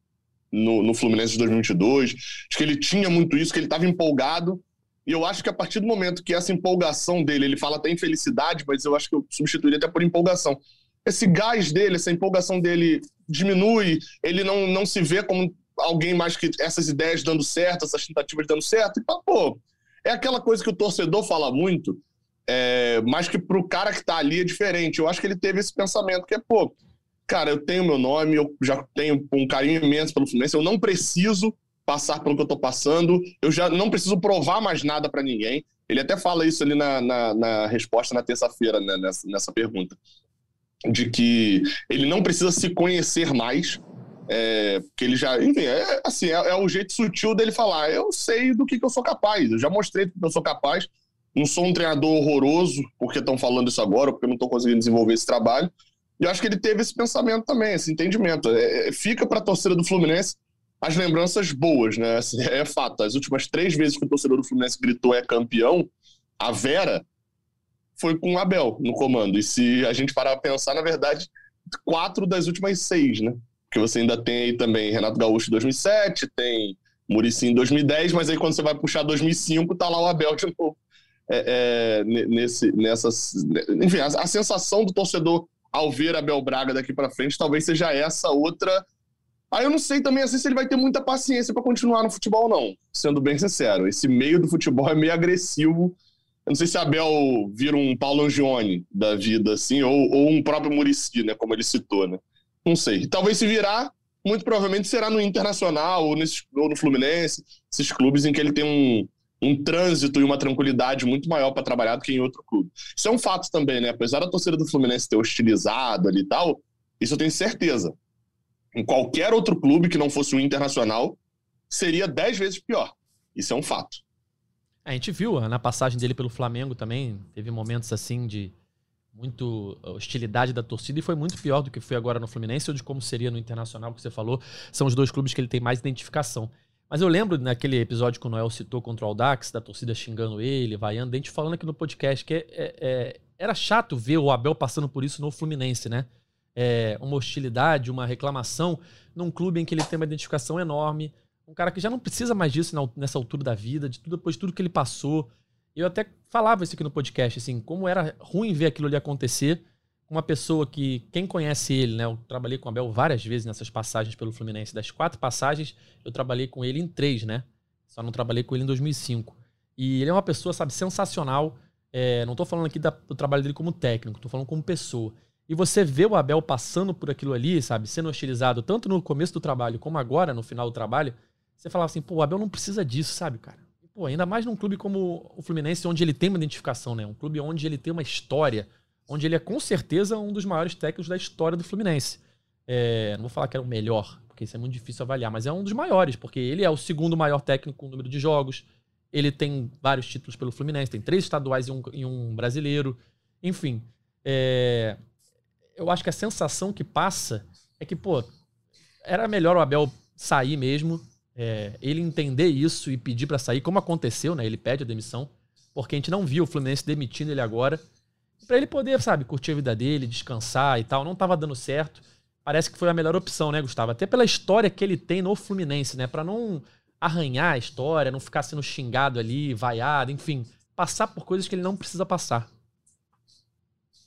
no, no Fluminense de 2022. Acho que ele tinha muito isso, que ele estava empolgado. E eu acho que a partir do momento que essa empolgação dele, ele fala até em felicidade, mas eu acho que eu substituiria até por empolgação. Esse gás dele, essa empolgação dele diminui, ele não, não se vê como alguém mais que essas ideias dando certo, essas tentativas dando certo. E, pô, é aquela coisa que o torcedor fala muito, é, mas que pro cara que tá ali é diferente. Eu acho que ele teve esse pensamento que é, pô, cara, eu tenho meu nome, eu já tenho um carinho imenso pelo Fluminense, eu não preciso passar pelo que eu tô passando, eu já não preciso provar mais nada para ninguém. Ele até fala isso ali na, na, na resposta na terça-feira, né, nessa, nessa pergunta. De que ele não precisa se conhecer mais, é, porque ele já, enfim, é, assim, é, é, o jeito sutil dele falar. Eu sei do que, que eu sou capaz, eu já mostrei do que eu sou capaz. Não sou um treinador horroroso porque estão falando isso agora, porque eu não estou conseguindo desenvolver esse trabalho. E eu acho que ele teve esse pensamento também, esse entendimento. É, fica para a torcida do Fluminense as lembranças boas, né? Assim, é fato. As últimas três vezes que o torcedor do Fluminense gritou é campeão, a Vera foi com o Abel no comando. E se a gente parar para pensar, na verdade, quatro das últimas seis, né? Porque você ainda tem aí também Renato Gaúcho em 2007, tem Murici em 2010, mas aí quando você vai puxar 2005, tá lá o Abel de novo é, é, nesse, nessas. Enfim, a, a, sensação do torcedor ao ver Abel Braga daqui para frente talvez seja essa outra. Aí eu não sei também assim, se ele vai ter muita paciência para continuar no futebol, não. Sendo bem sincero, esse meio do futebol é meio agressivo. Eu não sei se Abel vira um Paulo Angione da vida, assim, ou, ou um próprio Murici, né? Como ele citou, né? Não sei. Talvez se virar, muito provavelmente será no Internacional ou, nesse, ou no Fluminense, esses clubes em que ele tem um, um trânsito e uma tranquilidade muito maior para trabalhar do que em outro clube. Isso é um fato também, né? Apesar da torcida do Fluminense ter hostilizado ali e tal, isso eu tenho certeza. Em qualquer outro clube que não fosse o Internacional, seria dez vezes pior. Isso é um fato. A gente viu na passagem dele pelo Flamengo também, teve momentos assim de muito hostilidade da torcida e foi muito pior do que foi agora no Fluminense ou de como seria no Internacional, que você falou. São os dois clubes que ele tem mais identificação. Mas eu lembro naquele episódio que o Noel citou contra o Aldax, da torcida xingando ele, vaiando, a gente falando aqui no podcast que é, é, é, era chato ver o Abel passando por isso no Fluminense, né? É, uma hostilidade, uma reclamação num clube em que ele tem uma identificação enorme. Um cara que já não precisa mais disso nessa altura da vida, de tudo, depois de tudo que ele passou. Eu até falava isso aqui no podcast, assim, como era ruim ver aquilo ali acontecer uma pessoa que, quem conhece ele, né? Eu trabalhei com o Abel várias vezes nessas passagens pelo Fluminense. Das quatro passagens, eu trabalhei com ele em três, né? Só não trabalhei com ele em 2005. E ele é uma pessoa, sabe, sensacional. É, não tô falando aqui do trabalho dele como técnico, tô falando como pessoa. E você vê o Abel passando por aquilo ali, sabe, sendo hostilizado tanto no começo do trabalho como agora, no final do trabalho, você falava assim, pô, o Abel não precisa disso, sabe, cara? pô, ainda mais num clube como o Fluminense, onde ele tem uma identificação, né? Um clube onde ele tem uma história, onde ele é com certeza um dos maiores técnicos da história do Fluminense. É, não vou falar que era o melhor, porque isso é muito difícil avaliar, mas é um dos maiores, porque ele é o segundo maior técnico com número de jogos. Ele tem vários títulos pelo Fluminense, tem três estaduais e um, e um brasileiro. Enfim, é, eu acho que a sensação que passa é que, pô, era melhor o Abel sair mesmo, é, ele entender isso e pedir para sair, como aconteceu, né? Ele pede a demissão, porque a gente não viu o Fluminense demitindo ele agora para ele poder, sabe, curtir a vida dele, descansar e tal. Não estava dando certo. Parece que foi a melhor opção, né, Gustavo? Até pela história que ele tem no Fluminense, né? Para não arranhar a história, não ficar sendo xingado ali, vaiado, enfim, passar por coisas que ele não precisa passar.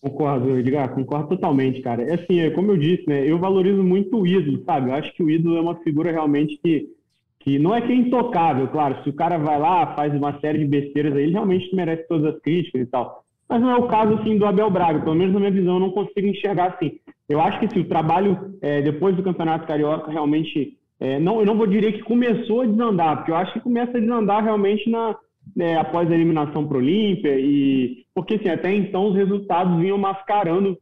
Concordo, Edgar, concordo totalmente, cara. É assim, é como eu disse, né? Eu valorizo muito o ídolo, sabe? Eu acho que o ídolo é uma figura realmente que, que não é que é intocável, claro. Se o cara vai lá, faz uma série de besteiras aí, ele realmente merece todas as críticas e tal mas não é o caso assim do Abel Braga, pelo menos na minha visão, eu não consigo enxergar assim. Eu acho que se o trabalho é, depois do Campeonato Carioca realmente, é, não, eu não vou dizer que começou a desandar, porque eu acho que começa a desandar realmente na, é, após a eliminação para o Olímpia, e porque assim, até então os resultados vinham mascarando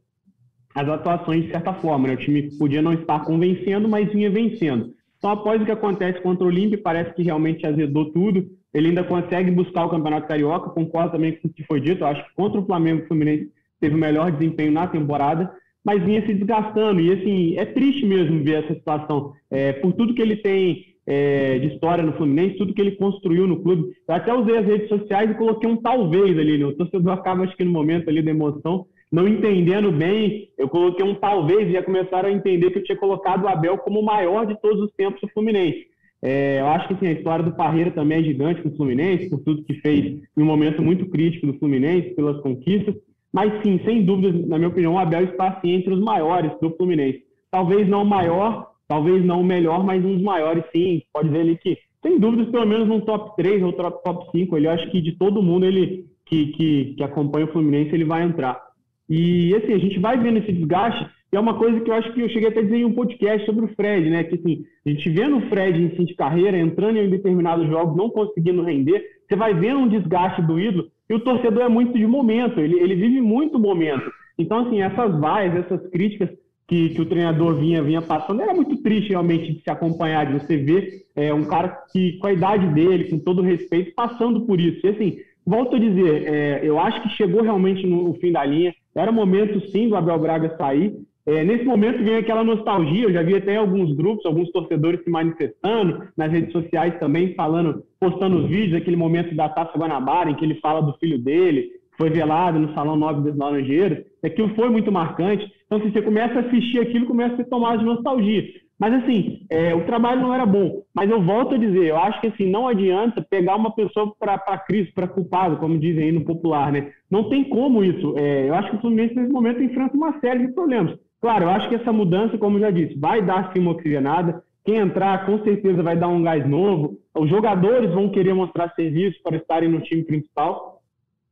as atuações de certa forma. Né? O time podia não estar convencendo, mas vinha vencendo. Então, após o que acontece contra o Olímpia, parece que realmente azedou tudo ele ainda consegue buscar o Campeonato Carioca, concordo também com o que foi dito, acho que contra o Flamengo o Fluminense teve o melhor desempenho na temporada, mas vinha se desgastando, e assim, é triste mesmo ver essa situação, é, por tudo que ele tem é, de história no Fluminense, tudo que ele construiu no clube, eu até usei as redes sociais e coloquei um talvez ali, né? o torcedor acaba, acho que no momento ali da emoção, não entendendo bem, eu coloquei um talvez e já começaram a entender que eu tinha colocado o Abel como o maior de todos os tempos do Fluminense. É, eu acho que assim, a história do Parreira também é gigante com o Fluminense, por tudo que fez em um momento muito crítico do Fluminense, pelas conquistas. Mas sim, sem dúvida, na minha opinião, o Abel está assim, entre os maiores do Fluminense. Talvez não o maior, talvez não o melhor, mas um dos maiores, sim. Pode ver ali que, sem dúvidas, pelo menos no top 3 ou top, top 5, ele acho que de todo mundo ele que, que, que acompanha o Fluminense, ele vai entrar. E assim, a gente vai vendo esse desgaste e é uma coisa que eu acho que eu cheguei até a dizer em um podcast sobre o Fred, né? Que assim, a gente vendo o Fred em fim de carreira, entrando em determinados jogos, não conseguindo render, você vai vendo um desgaste do ídolo, e o torcedor é muito de momento, ele, ele vive muito momento. Então, assim, essas vaias, essas críticas que, que o treinador vinha, vinha passando, era muito triste realmente de se acompanhar, de você ver é, um cara que, com a idade dele, com todo respeito, passando por isso. E assim, volto a dizer, é, eu acho que chegou realmente no, no fim da linha, era momento sim do Abel Braga sair, é, nesse momento vem aquela nostalgia, eu já vi até alguns grupos, alguns torcedores se manifestando, nas redes sociais também, falando, postando os vídeos, aquele momento da Taça Guanabara, em que ele fala do filho dele, foi velado no Salão Nobre dos Laranjeiros, aquilo foi muito marcante. Então, se você começa a assistir aquilo, começa a ser tomado de nostalgia. Mas assim, é, o trabalho não era bom. Mas eu volto a dizer, eu acho que assim, não adianta pegar uma pessoa para crise, para culpado, como dizem aí no popular, né? Não tem como isso. É, eu acho que o Fluminense nesse momento enfrenta uma série de problemas. Claro, eu acho que essa mudança, como já disse, vai dar sim uma oxigenada. Quem entrar, com certeza, vai dar um gás novo. Os jogadores vão querer mostrar serviço para estarem no time principal.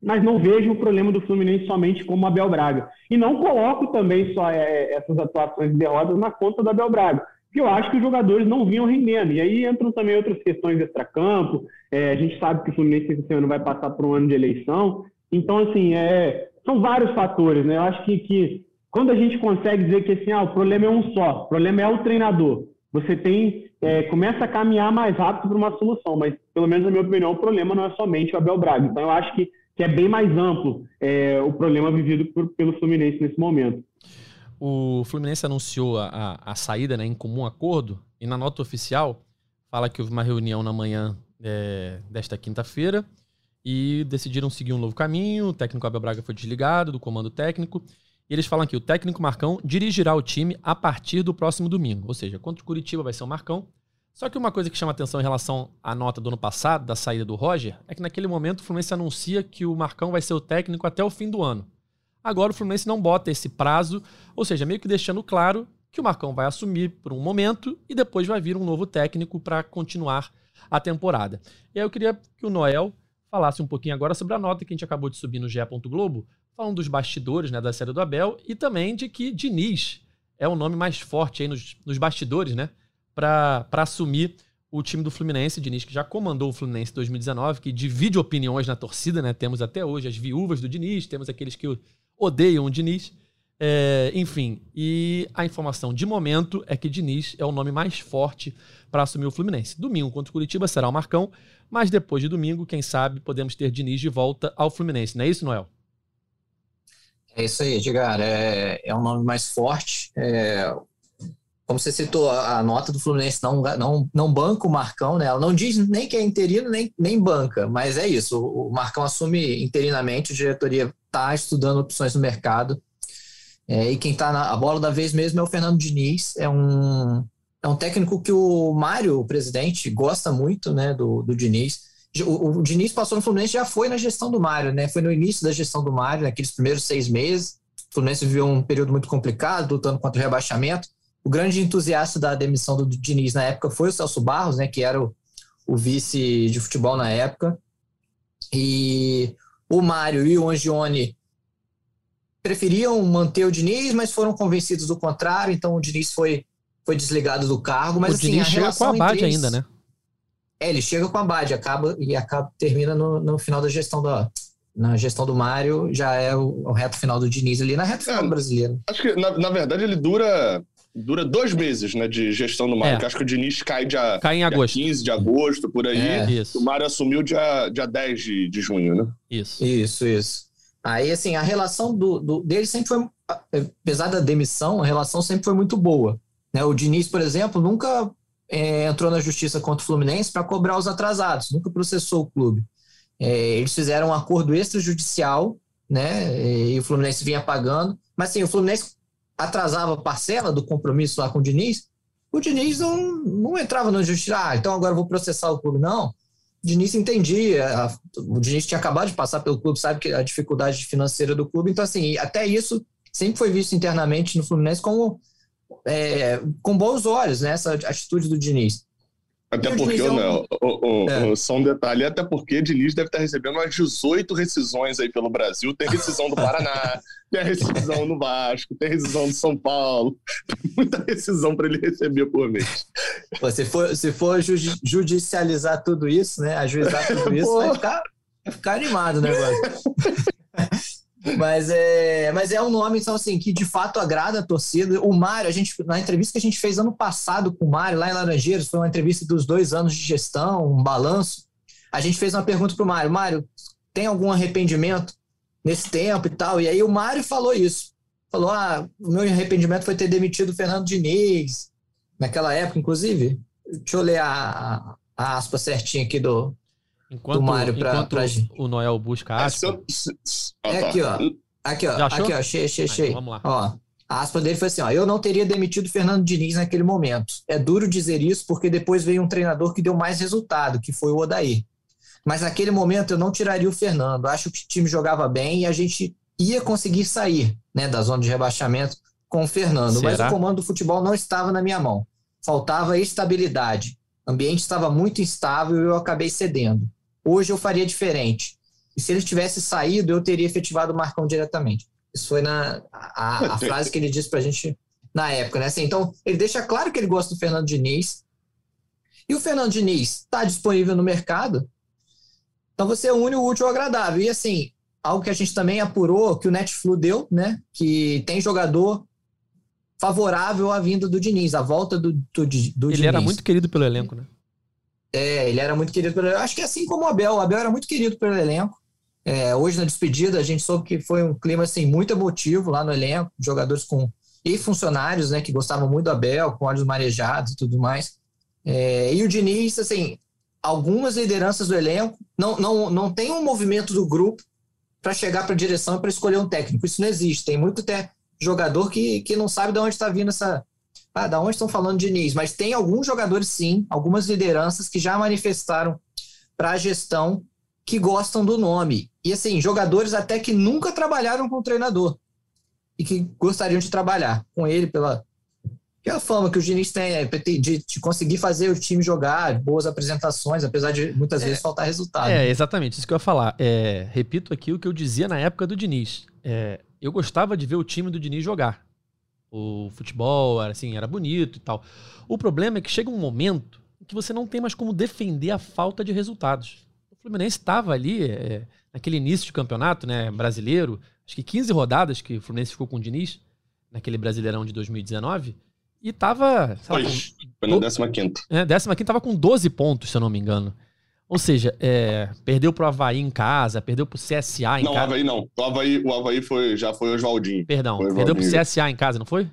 Mas não vejo o problema do Fluminense somente como Abel Braga. E não coloco também só é, essas atuações de derrotas na conta do Abel Braga que eu acho que os jogadores não vinham rendendo. E aí entram também outras questões extra-campo. É, a gente sabe que o Fluminense esse ano vai passar por um ano de eleição. Então, assim, é, são vários fatores, né? Eu acho que, que quando a gente consegue dizer que assim, ah, o problema é um só, o problema é o treinador, você tem é, começa a caminhar mais rápido para uma solução, mas pelo menos na minha opinião o problema não é somente o Abel Braga. Então eu acho que, que é bem mais amplo é, o problema vivido por, pelo Fluminense nesse momento. O Fluminense anunciou a, a, saída né, em comum acordo e na nota oficial fala que houve uma reunião na manhã é, desta quinta-feira e decidiram seguir um novo caminho. O técnico Abel Braga foi desligado do comando técnico. E eles falam que o técnico Marcão dirigirá o time a partir do próximo domingo. Ou seja, contra o Curitiba vai ser o Marcão. Só que uma coisa que chama atenção em relação à nota do ano passado, da saída do Roger, é que naquele momento o Fluminense anuncia que o Marcão vai ser o técnico até o fim do ano. Agora o Fluminense não bota esse prazo, ou seja, meio que deixando claro que o Marcão vai assumir por um momento e depois vai vir um novo técnico para continuar a temporada. E aí eu queria que o Noel falasse um pouquinho agora sobre a nota que a gente acabou de subir no GE. Globo, falando dos bastidores né, da série do Abel e também de que Diniz é o nome mais forte aí nos, nos bastidores, né? Para assumir o time do Fluminense, Diniz, que já comandou o Fluminense em 2019, que divide opiniões na torcida, né? Temos até hoje as viúvas do Diniz, temos aqueles que odeiam o Diniz. É, enfim, e a informação de momento é que Diniz é o nome mais forte para assumir o Fluminense. Domingo contra o Curitiba será o Marcão, mas depois de domingo, quem sabe, podemos ter Diniz de volta ao Fluminense. Não é isso, Noel? É isso aí, Edgar. É, é um nome mais forte. É, como você citou, a, nota do Fluminense não, não, não banca o Marcão, né? Ela não diz nem que é interino, nem, nem banca, mas é isso. O, o Marcão assume interinamente, a diretoria está estudando opções no mercado. É, e quem está na a bola da vez mesmo é o Fernando Diniz. É um, é um técnico que o Mário, o presidente, gosta muito né, do, do Diniz. O, o Diniz passou no Fluminense já foi na gestão do Mário, né? Foi no início da gestão do Mário, naqueles primeiros seis meses. O Fluminense viveu um período muito complicado, lutando contra o rebaixamento. O grande entusiasta da demissão do Diniz na época foi o Celso Barros, né, que era o, o vice de futebol na época. E o Mário e o Angione preferiam manter o Diniz, mas foram convencidos do contrário, então o Diniz foi, foi desligado do cargo. Mas, o assim, Diniz chega com a Bad ainda, né? É, ele chega com a Bad, acaba e acaba termina no, no final da gestão da na gestão do Mário, já é o, o reto final do Diniz ali na reta final é, do brasileiro. Acho que na, na verdade ele dura dura dois meses né, de gestão do Mário. É. Acho que o Diniz cai dia, cai em agosto. 15 de agosto, por aí. É. O Mário assumiu dia, dia 10 de, de junho, né? Isso. Isso, isso. Aí, assim, a relação do, do, dele sempre foi, apesar da demissão, a relação sempre foi muito boa. Né? O Diniz, por exemplo, nunca é, entrou na justiça contra o Fluminense para cobrar os atrasados, nunca processou o clube. É, eles fizeram um acordo extrajudicial, né? E o Fluminense vinha pagando. Mas, assim, o Fluminense atrasava parcela do compromisso lá com o Diniz, o Diniz não, não entrava no justiça, ah, então agora vou processar o clube. Não. O Diniz entendia, o Diniz tinha acabado de passar pelo clube, sabe que a dificuldade financeira do clube, então assim, até isso sempre foi visto internamente no Fluminense como é, com bons olhos, né, essa atitude do Diniz. Até porque, é um... o, o, é. só um detalhe, até porque Diniz deve estar recebendo umas 18 rescisões aí pelo Brasil. Tem rescisão do Paraná, tem a rescisão no Vasco, tem rescisão do São Paulo. Tem muita rescisão para ele receber por mês. Pô, se for, se for judicializar tudo isso, né? Ajuizar tudo isso, vai ficar, vai ficar animado o negócio. Mas é, mas é um nome, então, assim, que de fato agrada a torcida. O Mário, a gente, na entrevista que a gente fez ano passado com o Mário, lá em Laranjeiras, foi uma entrevista dos dois anos de gestão, um balanço. A gente fez uma pergunta para o Mário: Mário, tem algum arrependimento nesse tempo e tal? E aí o Mário falou isso. Falou: ah, o meu arrependimento foi ter demitido o Fernando Diniz, naquela época, inclusive. Deixa eu ler a, a aspa certinha aqui do, Enquanto, do Mário pra, enquanto pra... o Noel busca aspa. É, é aqui, ó. Aqui, ó. Aqui, ó. Achei, achei, achei. Vamos lá. Ó. A aspa dele foi assim: ó, eu não teria demitido o Fernando Diniz naquele momento. É duro dizer isso porque depois veio um treinador que deu mais resultado, que foi o Odair. Mas naquele momento eu não tiraria o Fernando. Acho que o time jogava bem e a gente ia conseguir sair né, da zona de rebaixamento com o Fernando. Será? Mas o comando do futebol não estava na minha mão. Faltava estabilidade. O ambiente estava muito instável e eu acabei cedendo. Hoje eu faria diferente. E se ele tivesse saído, eu teria efetivado o Marcão diretamente. Isso foi na, a, a frase que ele disse pra gente na época, né? Assim, então, ele deixa claro que ele gosta do Fernando Diniz. E o Fernando Diniz está disponível no mercado. Então você une o útil ao agradável. E assim, algo que a gente também apurou, que o Netflu deu, né? Que tem jogador favorável à vinda do Diniz, à volta do, do, do ele Diniz. Ele era muito querido pelo elenco, né? É, ele era muito querido pelo elenco. Acho que assim como o Abel. O Abel era muito querido pelo elenco. É, hoje, na despedida, a gente soube que foi um clima assim, muito emotivo lá no elenco, jogadores com e funcionários né, que gostavam muito do Abel, com olhos marejados e tudo mais. É, e o Diniz, assim, algumas lideranças do elenco não, não, não tem um movimento do grupo para chegar para a direção e para escolher um técnico. Isso não existe. Tem muito até jogador que, que não sabe de onde está vindo essa. Ah, da onde estão falando Diniz? Mas tem alguns jogadores, sim, algumas lideranças que já manifestaram para a gestão que gostam do nome. E assim, jogadores até que nunca trabalharam com o treinador e que gostariam de trabalhar com ele pela, pela fama que o Diniz tem é, de, de, conseguir fazer o time jogar, boas apresentações, apesar de muitas é, vezes faltar resultado. É, exatamente, isso que eu ia falar. É, repito aqui o que eu dizia na época do Diniz. É, eu gostava de ver o time do Diniz jogar. O futebol, assim, era bonito e tal. O problema é que chega um momento que você não tem mais como defender a falta de resultados. Fluminense estava ali é, naquele início de campeonato né, brasileiro, acho que 15 rodadas que o Fluminense ficou com o Diniz, naquele Brasileirão de 2019, e estava. Foi, foi na 15. É, 15 estava com 12 pontos, se eu não me engano. Ou seja, é, perdeu pro Havaí em casa, perdeu pro CSA em não, casa. Não, o Havaí não. O Havaí, o Havaí foi, já foi o Oswaldinho. Perdão, perdeu pro CSA em casa, não foi?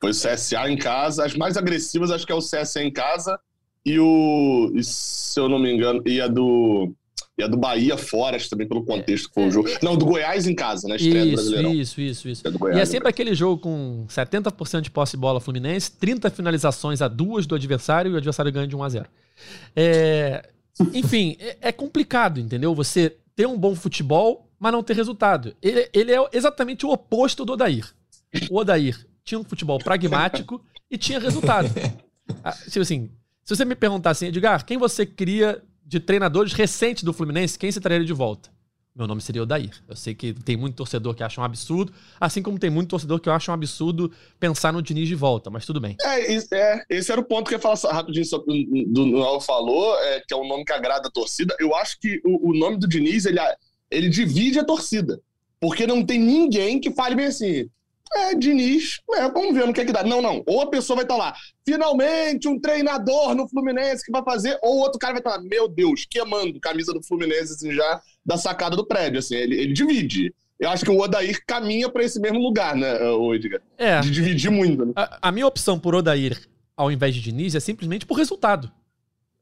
Foi o CSA em casa. As mais agressivas acho que é o CSA em casa e o, se eu não me engano, e a do, e a do Bahia fora, acho também pelo contexto que foi o jogo. Não, do Goiás em casa, né? Estreia isso, do. Isso, isso, isso. É Goiás, e é sempre aquele jogo com 70% de posse de bola Fluminense, 30 finalizações a duas do adversário e o adversário ganha de 1 a 0 é, Enfim, é, é complicado, entendeu? Você ter um bom futebol, mas não ter resultado. Ele, ele é exatamente o oposto do Odair. O Odair tinha um futebol pragmático e tinha resultado. Ah, tipo assim, se você me perguntasse, assim, Edgar, quem você cria de treinadores recentes do Fluminense, quem você traria de volta? Meu nome seria o Dair. Eu sei que tem muito torcedor que acha um absurdo, assim como tem muito torcedor que acha um absurdo pensar no Diniz de volta, mas tudo bem. É, é esse era o ponto que eu ia falar rapidinho sobre do Noel falou, é, que é um nome que agrada a torcida. Eu acho que o, o nome do Diniz, ele, ele divide a torcida. Porque não tem ninguém que fale bem assim, é, Diniz, é, vamos ver no que é que dá. Não, não. Ou a pessoa vai estar tá lá, finalmente um treinador no Fluminense que vai fazer, ou outro cara vai estar tá lá, meu Deus, queimando camisa do Fluminense assim, já da sacada do prédio. Assim, ele, ele divide. Eu acho que o Odair caminha para esse mesmo lugar, né, Edgar? É. De dividir muito. Né? A, a minha opção por Odair ao invés de Diniz é simplesmente por resultado.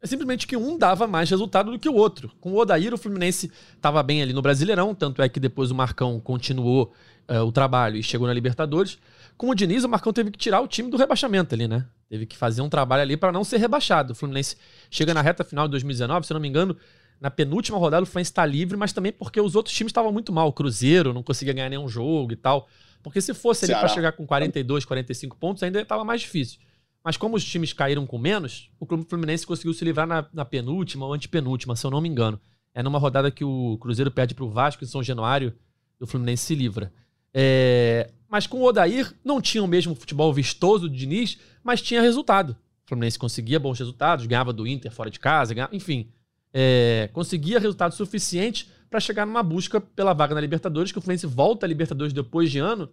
É simplesmente que um dava mais resultado do que o outro. Com o Odair, o Fluminense estava bem ali no Brasileirão, tanto é que depois o Marcão continuou uh, o trabalho e chegou na Libertadores. Com o Diniz, o Marcão teve que tirar o time do rebaixamento ali, né? Teve que fazer um trabalho ali para não ser rebaixado. O Fluminense chega na reta final de 2019, se eu não me engano, na penúltima rodada o Fluminense está livre, mas também porque os outros times estavam muito mal. O Cruzeiro não conseguia ganhar nenhum jogo e tal. Porque se fosse ali para chegar com 42, 45 pontos, ainda estava mais difícil. Mas como os times caíram com menos, o Clube Fluminense conseguiu se livrar na, na penúltima ou antepenúltima, se eu não me engano. É numa rodada que o Cruzeiro perde para o Vasco em São Januário e o Fluminense se livra. É... Mas com o Odair não tinha o mesmo futebol vistoso do Diniz, mas tinha resultado. O Fluminense conseguia bons resultados, ganhava do Inter fora de casa, ganhava... enfim. É... Conseguia resultado suficiente para chegar numa busca pela vaga na Libertadores, que o Fluminense volta à Libertadores depois de anos,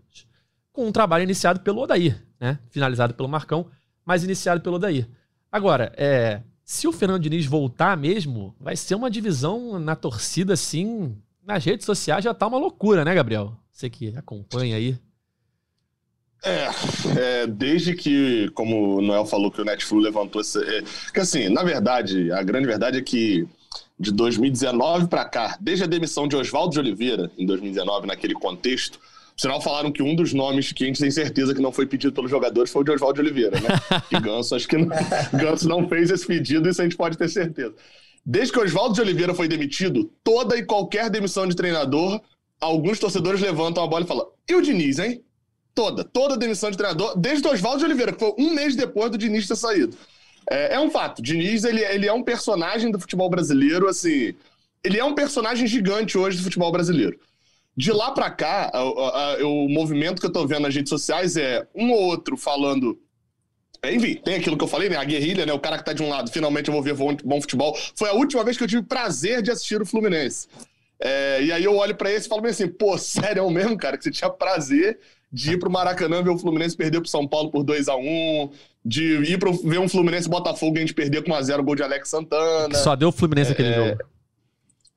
com um trabalho iniciado pelo Odair, né? finalizado pelo Marcão mas iniciado pelo Daí. Agora, é, se o Fernando Diniz voltar mesmo, vai ser uma divisão na torcida, assim, nas redes sociais já tá uma loucura, né, Gabriel? Você que acompanha aí. É, é, desde que, como o Noel falou, que o Netflix levantou esse. É, que assim, na verdade, a grande verdade é que de 2019 para cá, desde a demissão de Oswaldo de Oliveira, em 2019, naquele contexto, Sinal falaram que um dos nomes que a gente tem certeza que não foi pedido pelos jogadores foi o de Oswaldo Oliveira, né? que Ganso, acho que não, Ganso não fez esse pedido, isso a gente pode ter certeza. Desde que Oswaldo de Oliveira foi demitido, toda e qualquer demissão de treinador, alguns torcedores levantam a bola e falam: e o Diniz, hein? Toda, toda demissão de treinador, desde o Oswaldo de Oliveira, que foi um mês depois do Diniz ter saído. É, é um fato. Diniz, ele, ele é um personagem do futebol brasileiro, assim. Ele é um personagem gigante hoje do futebol brasileiro. De lá para cá, o, o, movimento que eu tô vendo nas redes sociais é um ou outro falando. É, enfim, tem aquilo que eu falei, né? A guerrilha, né? O cara que tá de um lado, finalmente eu vou ver bom futebol. Foi a última vez que eu tive prazer de assistir o Fluminense. É, e aí eu olho para esse e falo assim, pô, sério mesmo, cara, que você tinha prazer de ir pro Maracanã ver o Fluminense perder pro São Paulo por 2 a 1 de ir pro, ver um Fluminense Botafogo e a gente perder com 1x0 gol de Alex Santana. Só deu o Fluminense é, aquele jogo.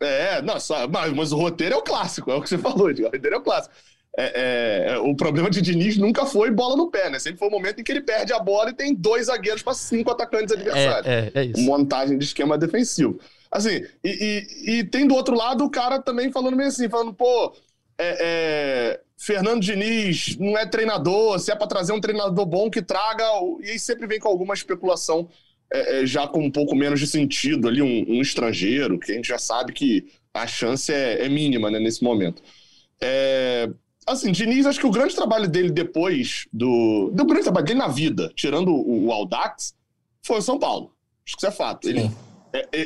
É, não, só, mas, mas, o roteiro é o clássico, é o que você falou, o roteiro é o clássico. É, é, o problema de Diniz nunca foi bola no pé, né? Sempre foi o momento em que ele perde a bola e tem dois zagueiros para cinco atacantes adversários. É, é, é, isso. Montagem de esquema defensivo. Assim, e, e, e, tem do outro lado o cara também falando meio assim, falando, pô, é, é, Fernando Diniz não é treinador, se é para trazer um treinador bom que traga, e aí sempre vem com alguma especulação é, é, já com um pouco menos de sentido ali, um, um, estrangeiro, que a gente já sabe que a chance é, é mínima né, nesse momento. É, assim, Diniz, acho que o grande trabalho dele depois do. Do grande trabalho dele na vida, tirando o, o Aldax, foi o São Paulo. Acho que isso é fato. Ele, é,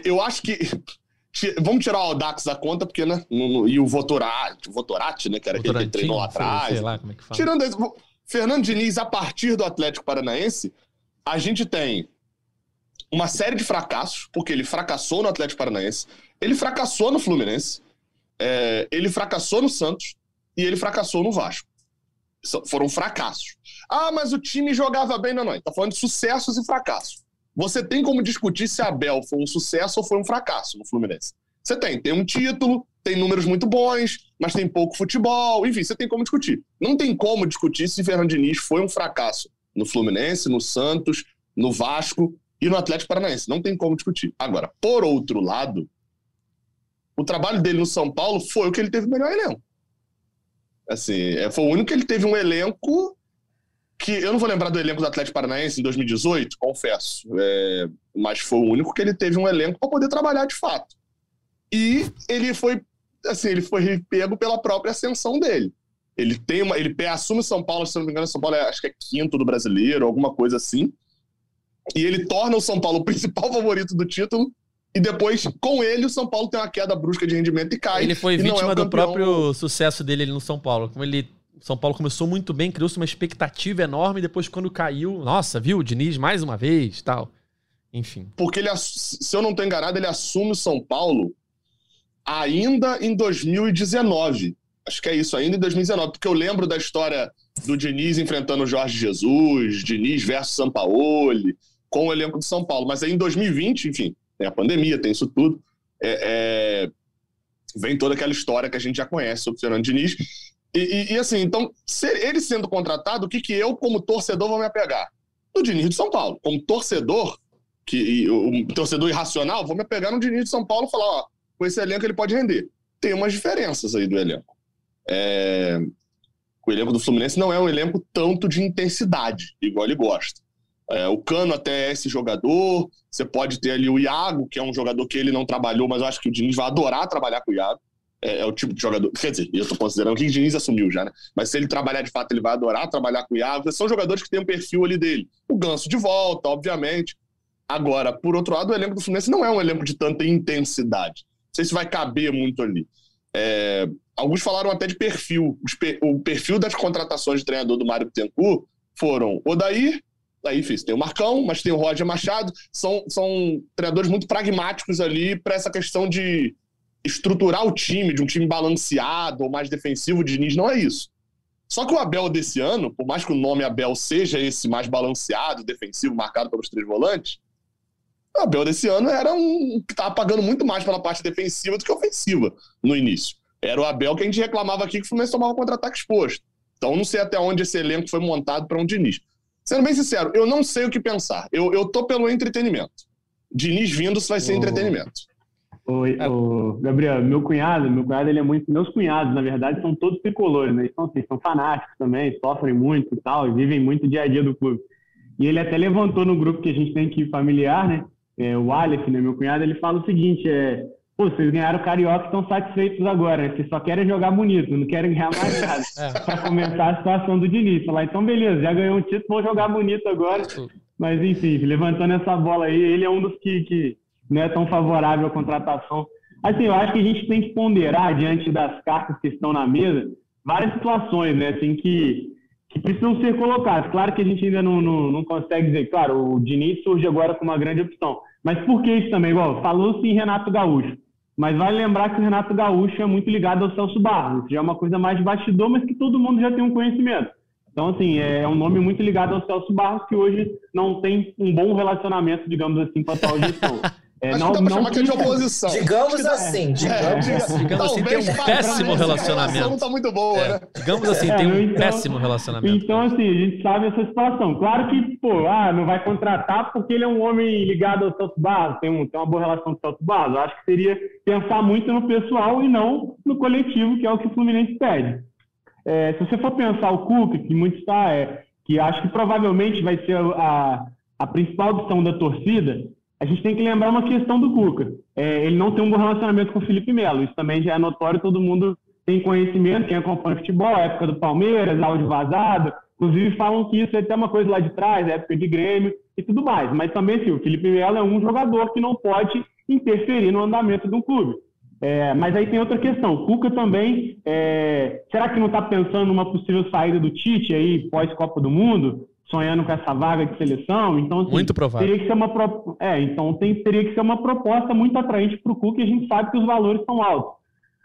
eu acho que. Vamos tirar o Aldax da conta, porque, né? E o Votorati, Votorati, né? Que era aquele que treinou lá atrás. Sei lá como é que fala. Tirando esse, Fernando Diniz, a partir do Atlético Paranaense, a gente tem uma série de fracassos, porque ele fracassou no Atlético Paranaense, ele fracassou no Fluminense, é, ele fracassou no Santos e ele fracassou no Vasco. Foram fracassos. Ah, mas o time jogava bem. Não, não. Está falando de sucessos e fracassos. Você tem como discutir se Abel foi um sucesso ou foi um fracasso no Fluminense. Você tem. Tem um título, tem números muito bons, mas tem pouco futebol. Enfim, você tem como discutir. Não tem como discutir se Fernando Diniz foi um fracasso no Fluminense, no Santos, no Vasco e no Atlético Paranaense. Não tem como discutir. Agora, por outro lado, o trabalho dele no São Paulo foi o que ele teve melhor elenco. Assim, é, foi o único que ele teve um elenco que eu não vou lembrar do elenco do Atlético Paranaense em 2018, confesso, é, mas foi o único que ele teve um elenco para poder trabalhar de fato. E ele foi, assim, ele foi pego pela própria ascensão dele. Ele tem uma, ele assume São Paulo, se não me engano, São Paulo é, acho que é quinto do brasileiro, alguma coisa assim e ele torna o São Paulo o principal favorito do título. E depois, com ele, o São Paulo tem uma queda brusca de rendimento e cai. Ele foi é vítima é do próprio sucesso dele ali no São Paulo. Como ele são Paulo começou muito bem, criou-se uma expectativa enorme, depois quando caiu, nossa, viu, o Diniz mais uma vez, tal. Enfim. Porque ele, se eu não estou enganado, ele assume o São Paulo ainda em 2019. Acho que é isso, ainda em 2019, porque eu lembro da história do Diniz enfrentando o Jorge Jesus, Diniz versus Sampaoli, com o elenco de São Paulo. Mas aí em 2020, enfim, tem a pandemia, tem isso tudo. É, é, vem toda aquela história que a gente já conhece sobre o Fernando Diniz. E, e, e assim, então, ele sendo contratado, o que, que eu, como torcedor, vou me apegar? Do Diniz de São Paulo. Como torcedor, que um torcedor irracional, vou me apegar no Diniz de São Paulo e falar: ó, com esse elenco ele pode render. Tem umas diferenças aí do elenco. É, o elenco do Fluminense não é um elenco tanto de intensidade, igual ele gosta. É, o Cano até é esse jogador. Você pode ter ali o Iago, que é um jogador que ele não trabalhou, mas eu acho que o Diniz vai adorar trabalhar com o Iago. É, é o tipo de jogador. Quer dizer, eu estou considerando que o Diniz assumiu já, né? Mas se ele trabalhar de fato, ele vai adorar trabalhar com o Iago. São jogadores que têm um perfil ali dele. O Ganso de volta, obviamente. Agora, por outro lado, o elenco do Fluminense não é um elenco de tanta intensidade. Não sei se vai caber muito ali. É, alguns falaram até de perfil. O perfil das contratações de treinador do Mário Bittencourt foram Odair, Aí, fiz. Tem o Marcão, mas tem o Roger Machado. São, são treinadores muito pragmáticos ali para essa questão de estruturar o time, de um time balanceado ou mais defensivo. O Diniz não é isso. Só que o Abel desse ano, por mais que o nome Abel seja esse mais balanceado, defensivo, marcado pelos três volantes, o Abel desse ano era um que estava pagando muito mais pela parte defensiva do que ofensiva no início. Era o Abel que a gente reclamava aqui que o Fluminense tomava contra-ataque exposto. Então não sei até onde esse elenco foi montado para um Diniz. Sendo bem sincero, eu não sei o que pensar. Eu, eu tô pelo entretenimento. Diniz vindo, isso vai ser oh. entretenimento. Oi, o Gabriel, meu cunhado, meu cunhado ele é muito, meus cunhados, na verdade, são todos tricolores, né? Então, assim, são fanáticos também, sofrem muito e tal, vivem muito o dia a dia do clube. E ele até levantou no grupo que a gente tem aqui familiar, né? É, o Aleph, né? Meu cunhado, ele fala o seguinte, é, pô, vocês ganharam o Carioca e estão satisfeitos agora, né? Vocês só querem jogar bonito, não querem ganhar mais nada. é. Para começar a situação do Diniz. Falar, então beleza, já ganhou um título, vou jogar bonito agora. Mas enfim, levantando essa bola aí, ele é um dos que, que não é tão favorável à contratação. Assim, eu acho que a gente tem que ponderar, diante das cartas que estão na mesa, várias situações, né? Assim, que, que precisam ser colocadas. Claro que a gente ainda não, não, não consegue dizer, claro, o Diniz surge agora com uma grande opção. Mas por que isso também? Igual, falou-se em Renato Gaúcho. Mas vale lembrar que o Renato Gaúcho é muito ligado ao Celso Barros. Já é uma coisa mais de bastidor, mas que todo mundo já tem um conhecimento. Então, assim, é um nome muito ligado ao Celso Barros, que hoje não tem um bom relacionamento, digamos assim, com a atual gestão. É, Acho não, que dá pra chamar que é de oposição. Digamos assim, digamos, é. digamos assim, tem um péssimo relacionamento. Não tá muito boa, é. né? Digamos assim, tem um então, péssimo relacionamento. Então, assim, a gente sabe essa situação. Claro que, pô, ah, não vai contratar porque ele é um homem ligado ao Celso Barros, tem, um, tem uma boa relação com o Celso Barros. Eu acho que seria pensar muito no pessoal e não no coletivo, que é o que o Fluminense pede. É, se você for pensar o Cuca, que muito está, é, que acho que provavelmente vai ser a, a principal opção da torcida, a gente tem que lembrar uma questão do Cuca. É, ele não tem um bom relacionamento com o Felipe Melo. Isso também já é notório, todo mundo tem conhecimento, quem acompanha futebol, época do Palmeiras, áudio vazado. Inclusive falam que isso é até uma coisa lá de trás, época de Grêmio e tudo mais. Mas também, sim, o Felipe Melo é um jogador que não pode interferir no andamento de um clube. É, mas aí tem outra questão. O Cuca também, é, será que não está pensando numa possível saída do Tite aí pós-Copa do Mundo? Sonhando com essa vaga de seleção. Então, assim, muito provável. Teria que ser uma pro... é, então tem, teria que ser uma proposta muito atraente para o Cook e a gente sabe que os valores são altos.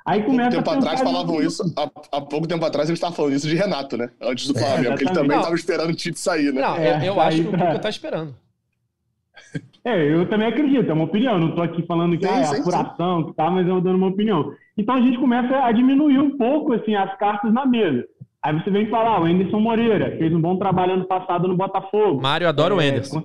Aí começa pouco tempo atrás falavam isso, há, há, pouco tempo atrás eles estavam falando isso de Renato, né? Antes do é, Flamengo, é, porque ele também estava esperando o Tite sair, né? Não, é, eu, acho que o Cuca está esperando. É, eu também acredito, é uma opinião. Não estou aqui falando que sim, ah, é sim, apuração, sim. que tá, mas eu dando uma opinião. Então a gente começa a diminuir um pouco assim as cartas na mesa. Aí você vem falar, o Anderson Moreira, fez um bom trabalho ano passado no Botafogo. Mário adora é, o Anderson.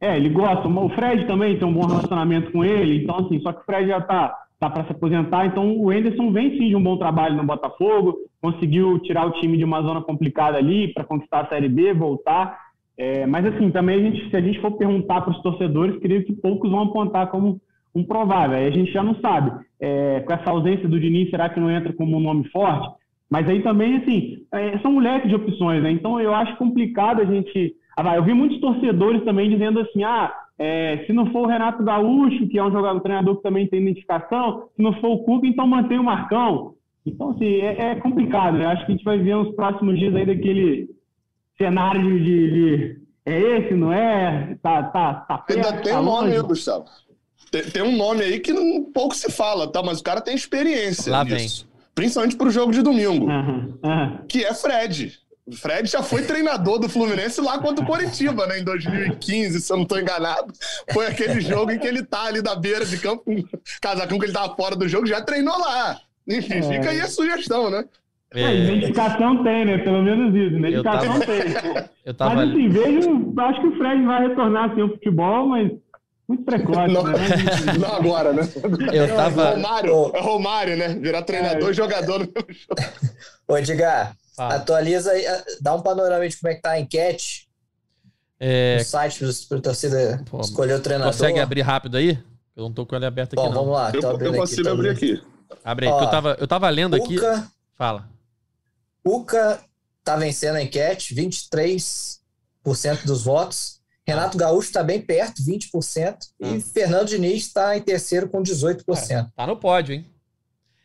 É, ele gosta. O Fred também tem um bom relacionamento com ele. Então, assim, só que o Fred já tá, tá para se aposentar. Então, o Anderson vem sim de um bom trabalho no Botafogo. Conseguiu tirar o time de uma zona complicada ali para conquistar a Série B, voltar. É, mas, assim, também, a gente, se a gente for perguntar para os torcedores, creio que poucos vão apontar como um provável. Aí a gente já não sabe. É, com essa ausência do Diniz, será que não entra como um nome forte? Mas aí também, assim, é, são moleques de opções, né? Então eu acho complicado a gente. Ah, eu vi muitos torcedores também dizendo assim: ah, é, se não for o Renato Gaúcho, que é um jogador, um treinador que também tem identificação, se não for o Cuca, então mantém o Marcão. Então, assim, é, é complicado, né? Acho que a gente vai ver nos próximos dias aí daquele cenário de, de é esse, não é? Tá, tá, tá perto, Ainda tem tá um nome aí, Gustavo. Tem, tem, um nome aí que não, pouco se fala, tá? Mas o cara tem experiência. Lá nisso. Principalmente para o jogo de domingo, uhum, uhum. que é Fred. Fred já foi treinador do Fluminense lá contra o Coritiba, né? Em 2015, se eu não estou enganado. Foi aquele jogo em que ele tá ali da beira de campo, com casacão que ele tava fora do jogo, já treinou lá. Enfim, é. fica aí a sugestão, né? É. é identificação tem, né? Pelo menos isso. Identificação tava... tem. Eu tava... Mas assim, vejo, acho que o Fred vai retornar assim, ao futebol, mas muito precoce, não, né? Não agora, né? Eu tava... Romário, é Romário, né? Virar treinador e é. jogador no mesmo jogo. Ô, Edgar, ah. atualiza aí, dá um panorama de como é que tá a enquete. É... No site para torcida Pô, escolher o treinador. Consegue abrir rápido aí? Eu não tô com ele aberto aqui, Bom, não. vamos lá. Eu, eu consigo abrir aqui. Abre aí, Ó, eu tava, eu tava lendo aqui. Fala. Uca tá vencendo a enquete, 23% dos votos. Renato Gaúcho está bem perto, 20%. E ah. Fernando Diniz está em terceiro com 18%. É, tá no pódio, hein?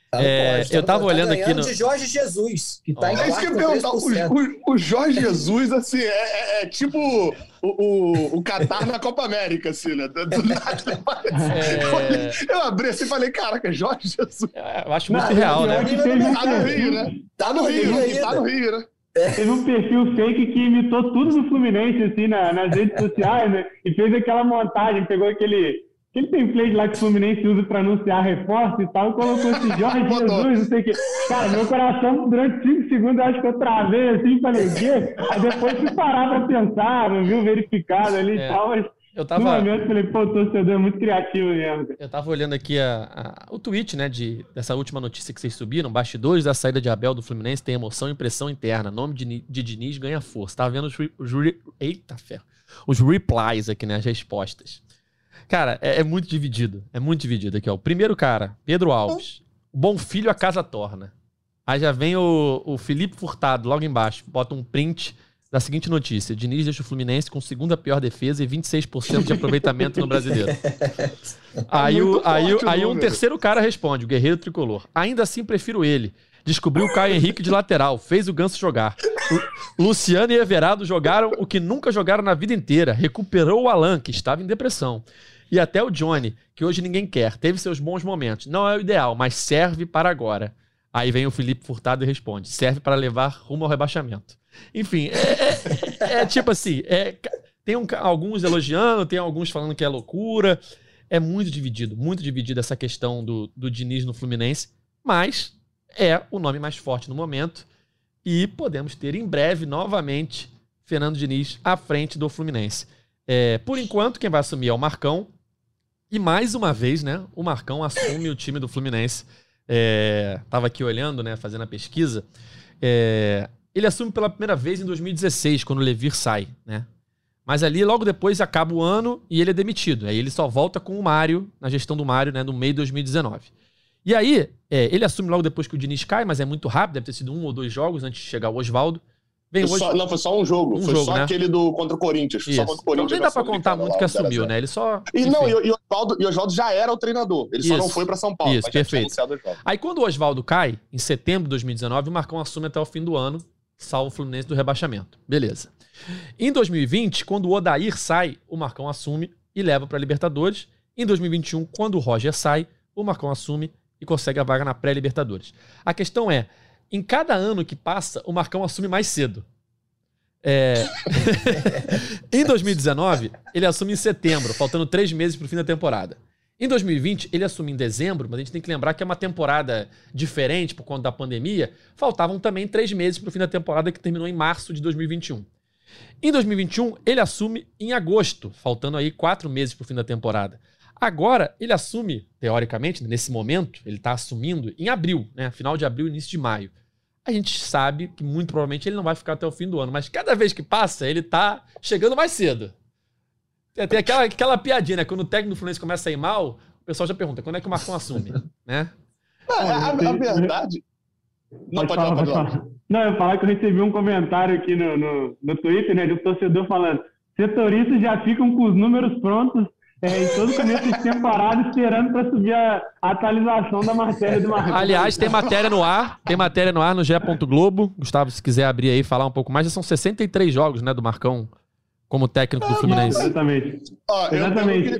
Tá no é, pódio, tá eu tava tá olhando aqui no... de Jorge Jesus, que tá oh. em É isso que eu perguntar. O, o, Jorge Jesus, assim, é, é, é tipo o, o, o Qatar na Copa América, assim, né? Do, nada, é... Eu abri assim e falei, caraca, Jorge Jesus. É, eu acho muito Não, real, né? Tá no Rio, né? Tá no Rio, tá no Rio, né? Teve um perfil fake que imitou tudo do Fluminense, assim, na, nas redes sociais, né? E fez aquela montagem, pegou aquele, aquele template lá que o Fluminense usa para anunciar reforço e tal, e colocou esse Jorge Jesus, não sei o quê. Cara, meu coração, durante cinco segundos, eu acho que eu travei, assim, falei, o quê? Aí depois fui parar para pensar, não viu, verificado ali e é. tal, mas Eu tava... No momento, eu falei, pô, o torcedor é muito criativo mesmo. Eu tava olhando aqui a, a, o tweet, né, de, dessa última notícia que vocês subiram. Bastidores da saída de Abel do Fluminense tem emoção e pressão interna. Nome de, de Diniz ganha força. Tava vendo os, os, eita ferro. Os replies aqui, né, as respostas. Cara, é, é, muito dividido. É muito dividido aqui, ó. O primeiro cara, Pedro Alves. Bom filho a casa torna. Aí já vem o, o Felipe Furtado logo embaixo. Bota um print da seguinte notícia: Diniz deixa o Fluminense com segunda pior defesa e 26% de aproveitamento no brasileiro. aí, é o, aí, aí um terceiro cara responde, o Guerreiro Tricolor. Ainda assim, prefiro ele. Descobriu o Caio Henrique de lateral, fez o Ganso jogar. Luciano e Everado jogaram o que nunca jogaram na vida inteira. Recuperou o Alan, que estava em depressão. E até o Johnny, que hoje ninguém quer. Teve seus bons momentos. Não é o ideal, mas serve para agora. Aí vem o Felipe Furtado e responde: serve para levar rumo ao rebaixamento. Enfim, é, é, é tipo assim: é, tem um, alguns elogiando, tem alguns falando que é loucura. É muito dividido, muito dividido essa questão do, do Diniz no Fluminense, mas é o nome mais forte no momento. E podemos ter em breve, novamente, Fernando Diniz à frente do Fluminense. É, por enquanto, quem vai assumir é o Marcão. E mais uma vez, né? O Marcão assume o time do Fluminense. É, tava aqui olhando, né? Fazendo a pesquisa. É, ele assume pela primeira vez em 2016, quando o Levir sai, né? Mas ali, logo depois, acaba o ano e ele é demitido. Aí ele só volta com o Mário, na gestão do Mário, né? No meio de 2019. E aí, é, ele assume logo depois que o Diniz cai, mas é muito rápido, deve ter sido um ou dois jogos antes de chegar o Oswaldo. Vem hoje... Só, não, foi só um jogo. Um foi jogo, só né? aquele do contra o Corinthians. Isso. Só contra o Corinthians. Então, nem dá pra contar muito que assumiu, né? Ele só. E não, e, e, Oswaldo, e já era o treinador. Ele Isso. só não foi para São Paulo. Isso, perfeito. Aí quando o Oswaldo cai, em setembro de 2019, o Marcão assume até o fim do ano, salvo o Fluminense do rebaixamento. Beleza. Em 2020, quando o Odair sai, o Marcão assume e leva para Libertadores. Em 2021, quando o Roger sai, o Marcão assume e consegue a vaga na pré-Libertadores. A questão é, em cada ano que passa, o Marcão assume mais cedo. É... em 2019, ele assume em setembro, faltando três meses para o fim da temporada. Em 2020, ele assume em dezembro, mas a gente tem que lembrar que é uma temporada diferente por conta da pandemia. Faltavam também três meses para o fim da temporada, que terminou em março de 2021. Em 2021, ele assume em agosto, faltando aí quatro meses para o fim da temporada. Agora, ele assume, teoricamente, nesse momento, ele está assumindo em abril, né? Final de abril, início de maio a gente sabe que muito provavelmente ele não vai ficar até o fim do ano. Mas cada vez que passa, ele tá chegando mais cedo. Tem aquela, aquela piadinha, né? Quando o técnico do Fluminense começa a ir mal, o pessoal já pergunta, quando é que o Marcão assume? né? É, a, a, verdade... Não, pode, falar, pode falar. Não, eu falar que eu recebi um comentário aqui no, no, no Twitter, né, de um torcedor falando setoristas já ficam com os números prontos é, em todo começo de temporada esperando para subir a, atualização da matéria do Marcão. Aliás, tem matéria no ar, tem matéria no ar no GE. Globo. Gustavo, se quiser abrir aí e falar um pouco mais, já são 63 jogos, né, do Marcão como técnico do Fluminense. Exatamente. Ó, Exatamente. Eu,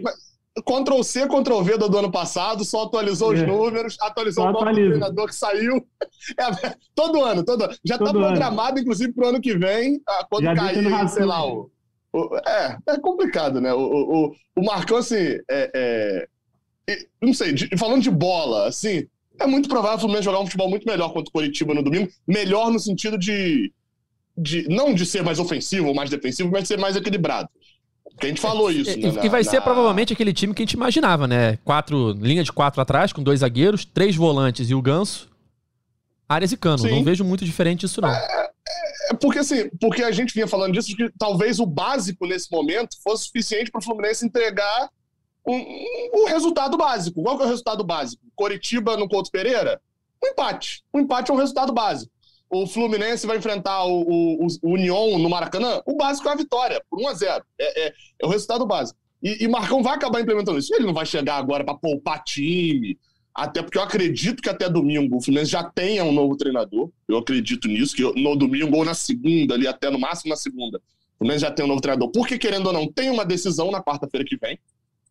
eu Ctrl C, Ctrl V do, do ano passado, só atualizou os é. números, atualizou só o nome do treinador que saiu. É, todo ano, todo ano. Já está programado, inclusive, para o ano que vem, quando Já cair, sei lá, o é, é complicado, né? O, o, o Marcão, assim, é, é, não sei, de, falando de bola, assim, é muito provável o Fluminense jogar um futebol muito melhor contra o Coritiba no domingo. Melhor no sentido de, de. Não de ser mais ofensivo ou mais defensivo, mas de ser mais equilibrado. Porque a gente falou é, isso, né? E, na, vai ser provavelmente aquele time que a gente imaginava, né? Quatro, linha de quatro atrás, com dois zagueiros, três volantes e o ganso. Áreas e cano. Sim. Não vejo muito diferente disso, não. É, é porque assim, porque a gente vinha falando disso, que talvez o básico nesse momento fosse suficiente para o Fluminense entregar um, um, um, resultado básico. Qual que é o resultado básico? Coritiba no Couto Pereira? Um empate. Um empate é um resultado básico. O Fluminense vai enfrentar o, o, o Union no Maracanã? O básico é a vitória, por 1 a 0 É, é, é o resultado básico. E, e Marcão vai acabar implementando isso. Ele não vai chegar agora para poupar time, até porque eu acredito que até domingo o Fluminense já tenha um novo treinador. Eu acredito nisso, que no domingo ou na segunda, ali até no máximo na segunda, o Fluminense já tem um novo treinador. Porque, querendo ou não, tem uma decisão na quarta-feira que vem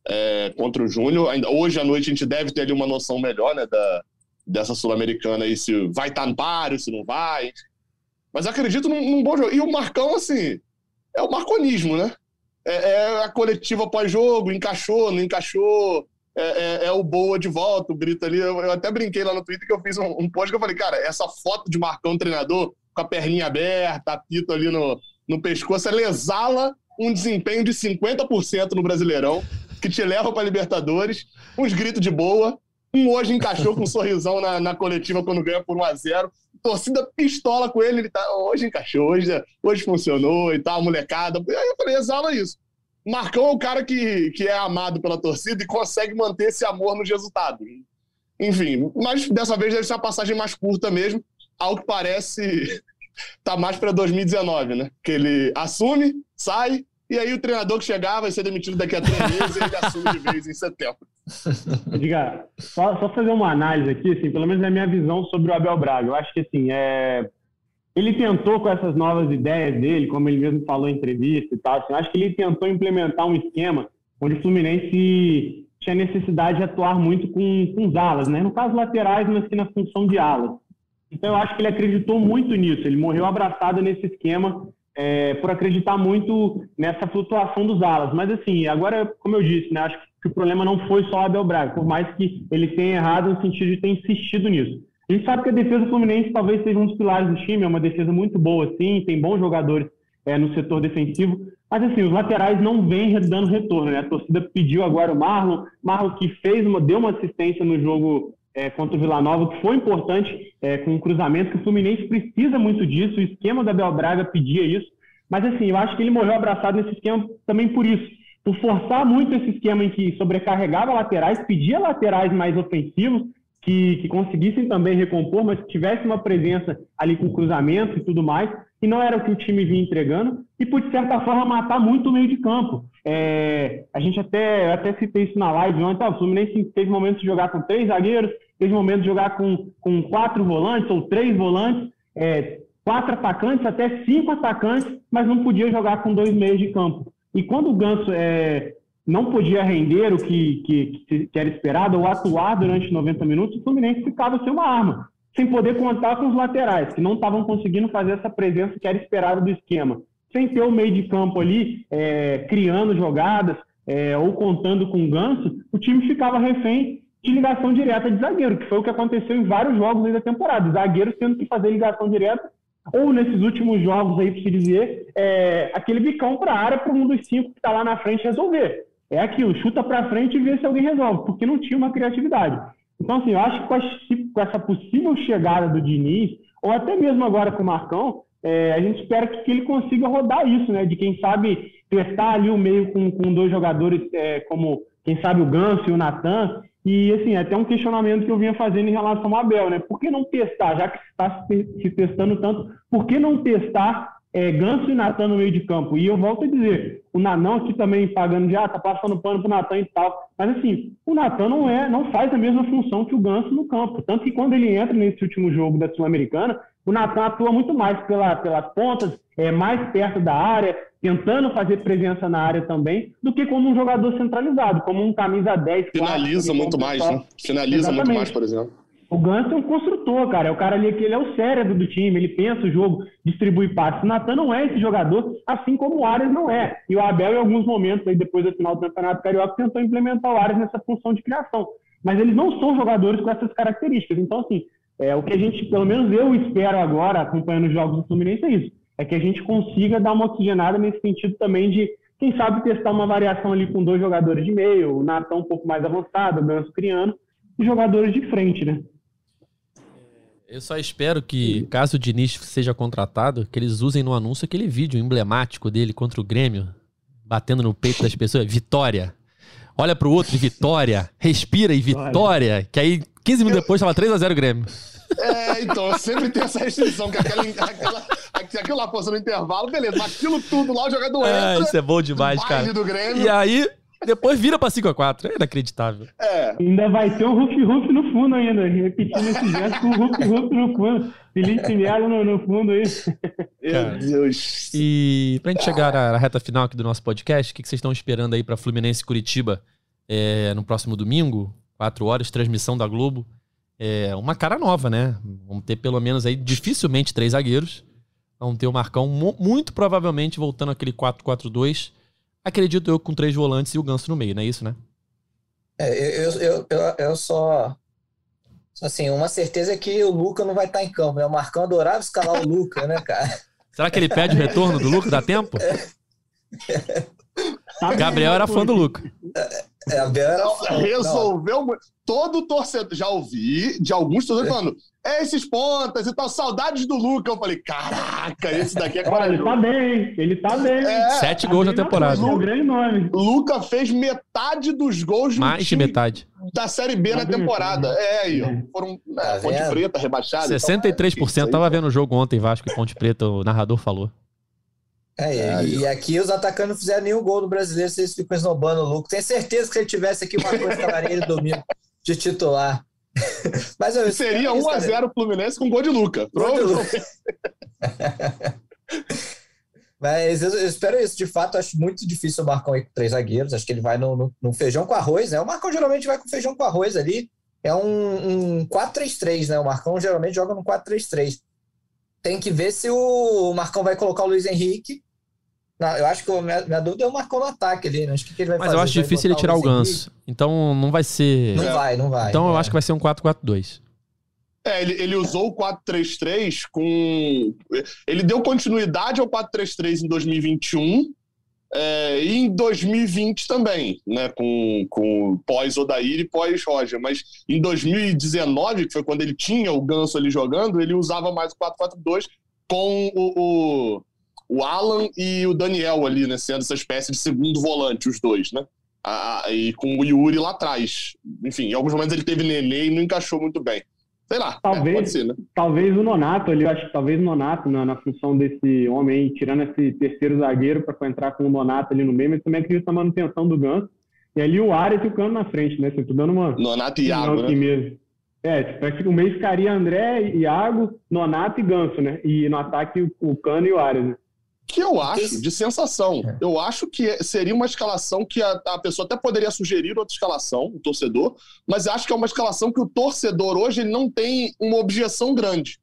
é, contra o Júnior. Ainda, hoje à noite a gente deve ter ali uma noção melhor né, da, dessa Sul-Americana aí, se vai estar no páreo, se não vai. Mas acredito num, num, bom jogo. E o Marcão, assim, é o marconismo, né? É, é a coletiva pós-jogo, encaixou, não encaixou é, é, é, o Boa de volta, o grito ali. Eu, eu, até brinquei lá no Twitter que eu fiz um, um post que eu falei, cara, essa foto de Marcão treinador, com a perninha aberta, apito ali no, no pescoço, ela exala um desempenho de 50% no Brasileirão, que te leva para Libertadores, uns gritos de boa, um hoje encaixou com um sorrisão na, na coletiva quando ganha por 1 a 0 Torcida pistola com ele, ele tá, hoje encaixou, hoje, hoje funcionou e tal, molecada. Aí eu falei, exala isso. Marcão é o cara que, que é amado pela torcida e consegue manter esse amor nos resultados. Enfim, mas dessa vez deve ser uma passagem mais curta mesmo. Ao que parece, tá mais para 2019, né? Que ele assume, sai, e aí o treinador que chegar vai ser demitido daqui a três meses e ele assume de vez em setembro. Diga, só, só, fazer uma análise aqui, assim, pelo menos na minha visão sobre o Abel Braga. Eu acho que assim, é... ele tentou com essas novas ideias dele, como ele mesmo falou em entrevista e tal, assim, eu acho que ele tentou implementar um esquema onde o Fluminense tinha necessidade de atuar muito com, com os alas, né? No caso laterais, mas que na função de alas. Então eu acho que ele acreditou muito nisso. Ele morreu abraçado nesse esquema é, por acreditar muito nessa flutuação dos alas. Mas, assim, agora, como eu disse, né, acho que o problema não foi só o Abel Braga, por mais que ele tenha errado no sentido de ter insistido nisso. A gente sabe que a defesa do Fluminense talvez seja um dos pilares do time, é uma defesa muito boa, sim, tem bons jogadores é, no setor defensivo, mas assim, os laterais não vêm dando retorno, né? A torcida pediu agora o Marlon, Marlon que fez uma, deu uma assistência no jogo é, contra o Vila Nova, que foi importante é, com o cruzamento, que o Fluminense precisa muito disso, o esquema da Bel Braga pedia isso, mas assim, eu acho que ele morreu abraçado nesse esquema também por isso, por forçar muito esse esquema em que sobrecarregava laterais, pedia laterais mais ofensivos, que, que conseguissem também recompor, mas que tivesse uma presença ali com cruzamento e tudo mais, e não era o que o time vinha entregando, e por, de certa forma, matar muito o meio de campo. É, a gente até, até citei isso na live ontem, o Fluminense teve momentos de jogar com três zagueiros, teve momentos de jogar com, com quatro volantes ou três volantes, é, quatro atacantes, até cinco atacantes, mas não podia jogar com dois meios de campo. E quando o Ganso é, não podia render o que, que, que, era esperado ou atuar durante 90 minutos, o Fluminense ficava sem uma arma, sem poder contar com os laterais, que não estavam conseguindo fazer essa presença que era esperada do esquema. Sem ter o meio de campo ali, é, criando jogadas é, ou contando com o Ganso, o time ficava refém de ligação direta de zagueiro, que foi o que aconteceu em vários jogos aí da temporada. Zagueiros tendo que fazer ligação direta, ou nesses últimos jogos aí, para se dizer, é, aquele bicão para a área para um dos cinco que está lá na frente resolver. É aquilo, chuta para frente e vê se alguém resolve, porque não tinha uma criatividade. Então, assim, eu acho que com, essa possível chegada do Diniz, ou até mesmo agora com o Marcão, é, a gente espera que, que, ele consiga rodar isso, né? De quem sabe testar ali o meio com, com dois jogadores é, como, quem sabe, o Ganso e o Natan, e, assim, é até um questionamento que eu vinha fazendo em relação ao Abel, né? Por que não testar, já que está se testando tanto, por que não testar é, Ganso e Natan no meio de campo? E eu volto a dizer, o Nanão aqui também pagando de, ah, tá passando pano pro Natan e tal. Mas, assim, o Natan não, é, não faz a mesma função que o Ganso no campo. Tanto que quando ele entra nesse último jogo da Sul-Americana, o Natan atua muito mais pela, pelas pontas, é mais perto da área, tentando fazer presença na área também, do que como um jogador centralizado, como um camisa 10. Finaliza muito mais, né? Finaliza Exatamente. muito mais, por exemplo. O Ganso é um construtor, cara. É o cara ali que ele é o cérebro do time, ele pensa o jogo, distribui passes. O Natan não é esse jogador, assim como o Arias não é. E o Abel, em alguns momentos, aí, depois do final do Campeonato Carioca, tentou implementar o Arias nessa função de criação. Mas eles não são jogadores com essas características. Então, assim, é, o que a gente, pelo menos eu espero agora, acompanhando os jogos do Fluminense, é isso é que a gente consiga dar uma oxigenada nesse sentido também de, quem sabe, testar uma variação ali com dois jogadores de meio, o Natan um pouco mais avançado, o Ganso criando, e jogadores de frente, né? Eu só espero que, caso o Diniz seja contratado, que eles usem no anúncio aquele vídeo emblemático dele contra o Grêmio, batendo no peito das pessoas, vitória. Olha pro outro, vitória. Respira e vitória. Que aí, 15 minutos depois, tava 3x0 Grêmio. É, então, sempre tem essa restrição, que aquela, aquela, aquilo lá passou no intervalo, beleza, mas aquilo tudo lá, o jogador é, entra. Isso é bom demais, cara. Do Grêmio. E aí, depois vira pra 5x4. É inacreditável. É. Ainda vai ter um Ruff Ruff no fundo ainda. Repetindo esse gesto com o Ruff Ruff no fundo. Felipe Melo no, no fundo aí. Meu Deus. E pra gente chegar à reta final aqui do nosso podcast, o que vocês estão esperando aí pra Fluminense Curitiba é, no próximo domingo? 4 horas, transmissão da Globo é, uma cara nova, né? Vamos ter pelo menos aí, dificilmente, três zagueiros. Vamos ter o Marcão, muito provavelmente, voltando aquele 4-4-2. Acredito eu com três volantes e o Ganso no meio, não é isso, né? É, eu, eu, eu, eu só. Assim, uma certeza é que o Luca não vai estar em campo, né? O Marcão adorava escalar o Luca, né, cara? Será que ele pede o retorno do Luca? Dá tempo? Tá Gabriel era fã do Luca. É, era fã. Resolveu. Não. Todo torcedor. Já ouvi de alguns torcedores falando. É esses pontas e tal, saudades do Luca. Eu falei, caraca, esse daqui é Olha, ele tá bem, ele tá bem. É, Sete gols na temporada. É um grande nome. Luca fez metade dos gols Mais de metade. da Série B na temporada. É, aí, ó. Foram é, tá Ponte Preta, rebaixada. 63%. Então, tava vendo o jogo ontem, Vasco e Ponte Preta, o narrador falou. É, é, e aqui os atacantes não fizeram nenhum gol no brasileiro, vocês ficam esnobando o Luco. Tenho certeza que se ele tivesse aqui uma coisa ele domingo de titular. Mas eu, Seria 1x0 o Fluminense com gol de Luca. Gol de Luca. Mas eu, eu, espero isso. De fato, acho muito difícil o Marcão ir com três zagueiros. Acho que ele vai no, no, no, feijão com arroz, né? O Marcão geralmente vai com feijão com arroz ali. É um, um 4-3-3, né? O Marcão geralmente joga no 4-3-3. Tem que ver se o Marcão vai colocar o Luiz Henrique não, eu acho que a minha, minha dúvida é o Marcão no ataque ali, né? Acho que, que ele vai Mas fazer? eu acho difícil ele tirar o ganso. Então não vai ser. Não vai, não vai. Então é. eu acho que vai ser um 4-4-2. É, ele, ele usou o 4-3-3 com. Ele deu continuidade ao 4-3-3 em 2021 é, e em 2020 também, né? Com, com pós-Odair e pós-Roger. Mas em 2019, que foi quando ele tinha o Ganso ali jogando, ele usava mais o 4-4-2 com o, o o Alan e o Daniel ali, né? Sendo essa espécie de segundo volante, os dois, né? Ah, e com o Yuri lá atrás. Enfim, em alguns momentos ele teve Nenê e não encaixou muito bem. Sei lá, talvez, é, pode ser, né? Talvez o Nonato ali, acho que talvez o Nonato na, na função desse homem aí, tirando esse terceiro zagueiro para entrar com o Nonato ali no meio, mas também acredito na manutenção do Ganso. E ali o Arias e o Cano na frente, né? Assim, tô dando uma. Nonato e Iago, né? Mesmo. É, tipo, o meio ficaria André, Iago, Nonato e Ganso, né? E no ataque o Cano e o Arias, né? Que eu acho de sensação. É. Eu acho que seria uma escalação que a, a, pessoa até poderia sugerir outra escalação, o torcedor, mas acho que é uma escalação que o torcedor hoje ele não tem uma objeção grande.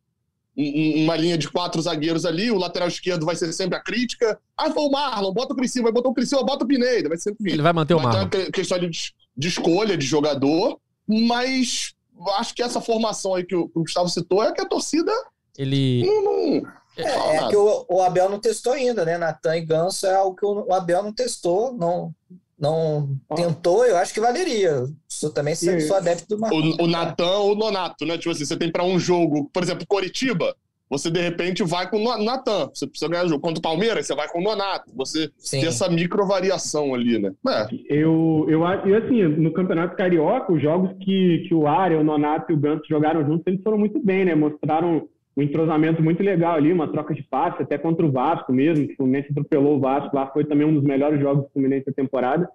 Uma linha de quatro zagueiros ali, o lateral esquerdo vai ser sempre a crítica. Ah, foi o Marlon, bota o Criciúma, vai botar o Criciúma, bota o Pineida, vai sempre Ele vai manter o Marlon. Então é questão de, de escolha de jogador, mas acho que essa formação aí que o, que o Gustavo citou é que a torcida ele não, não, é, é que o, o, Abel não testou ainda, né? Natan e Ganso é algo que o, o Abel não testou, não, não tentou, eu acho que valeria. Sou também sou, sou adepto do Marcos. O, o Natan ou o Nonato, né? Tipo assim, você tem para um jogo, por exemplo, Coritiba, você de repente vai com o Natan. Você precisa ganhar o jogo. Contra o Palmeiras, você vai com o Nonato. Você Sim. tem essa micro variação ali, né? É. Eu, eu, eu, assim, no Campeonato Carioca, os jogos que, que o Área, o Nonato e o Ganso jogaram juntos, eles foram muito bem, né? Mostraram um entrosamento muito legal ali, uma troca de passe, até contra o Vasco mesmo, o Fluminense atropelou o Vasco, lá foi também um dos melhores jogos do Fluminense da temporada.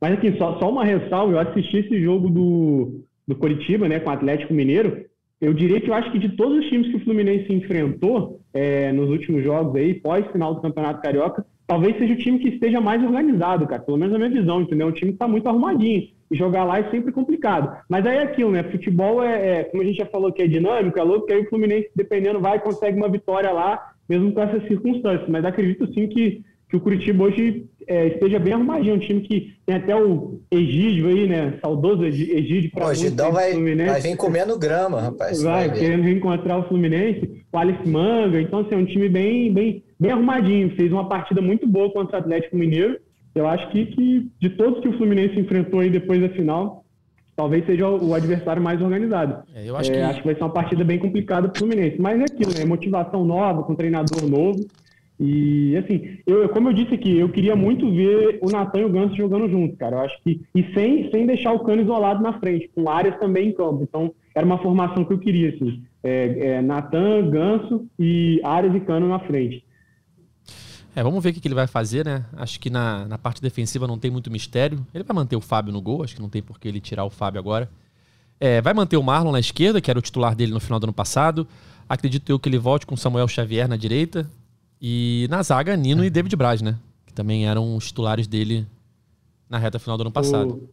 Mas aqui, só, só uma ressalva, eu assisti esse jogo do, do Coritiba, né, com o Atlético Mineiro, eu diria que eu acho que de todos os times que o Fluminense enfrentou é, nos últimos jogos aí, pós-final do Campeonato Carioca, talvez seja o time que esteja mais organizado, cara, pelo menos na minha visão, entendeu? O time está muito arrumadinho jogar lá é sempre complicado. Mas aí é aquilo, né? Futebol é, é, como a gente já falou que é dinâmico, é louco, que aí o Fluminense, dependendo, vai e consegue uma vitória lá, mesmo com essas circunstâncias. Mas acredito sim que, que o Curitiba hoje é, esteja bem arrumadinho, um time que tem até o Egídio aí, né? Saudoso Egídio para o vai, Fluminense. vai vir comendo grama, rapaz. Vai, vai querendo reencontrar o Fluminense, o Alice Manga, então assim, é um time bem, bem, bem arrumadinho, fez uma partida muito boa contra o Atlético Mineiro eu acho que, que de todos que o Fluminense enfrentou aí depois da final, talvez seja o adversário mais organizado. É, eu acho, é, que... acho que vai ser uma partida bem complicada para o Fluminense. Mas é aquilo, né? Motivação nova, com treinador novo. E assim, eu, como eu disse aqui, eu queria muito ver o Natan e o Ganso jogando juntos, cara. Eu acho que. E sem, sem deixar o Cano isolado na frente, com áreas também em campo. Então, era uma formação que eu queria, assim. É, é, Natan, Ganso e áreas e Cano na frente. É, vamos ver o que ele vai fazer, né? Acho que na, na parte defensiva não tem muito mistério. Ele vai manter o Fábio no gol, acho que não tem por que ele tirar o Fábio agora. É, vai manter o Marlon na esquerda, que era o titular dele no final do ano passado. Acredito eu que ele volte com Samuel Xavier na direita. E na zaga, Nino e David Braz, né? Que também eram os titulares dele na reta final do ano passado.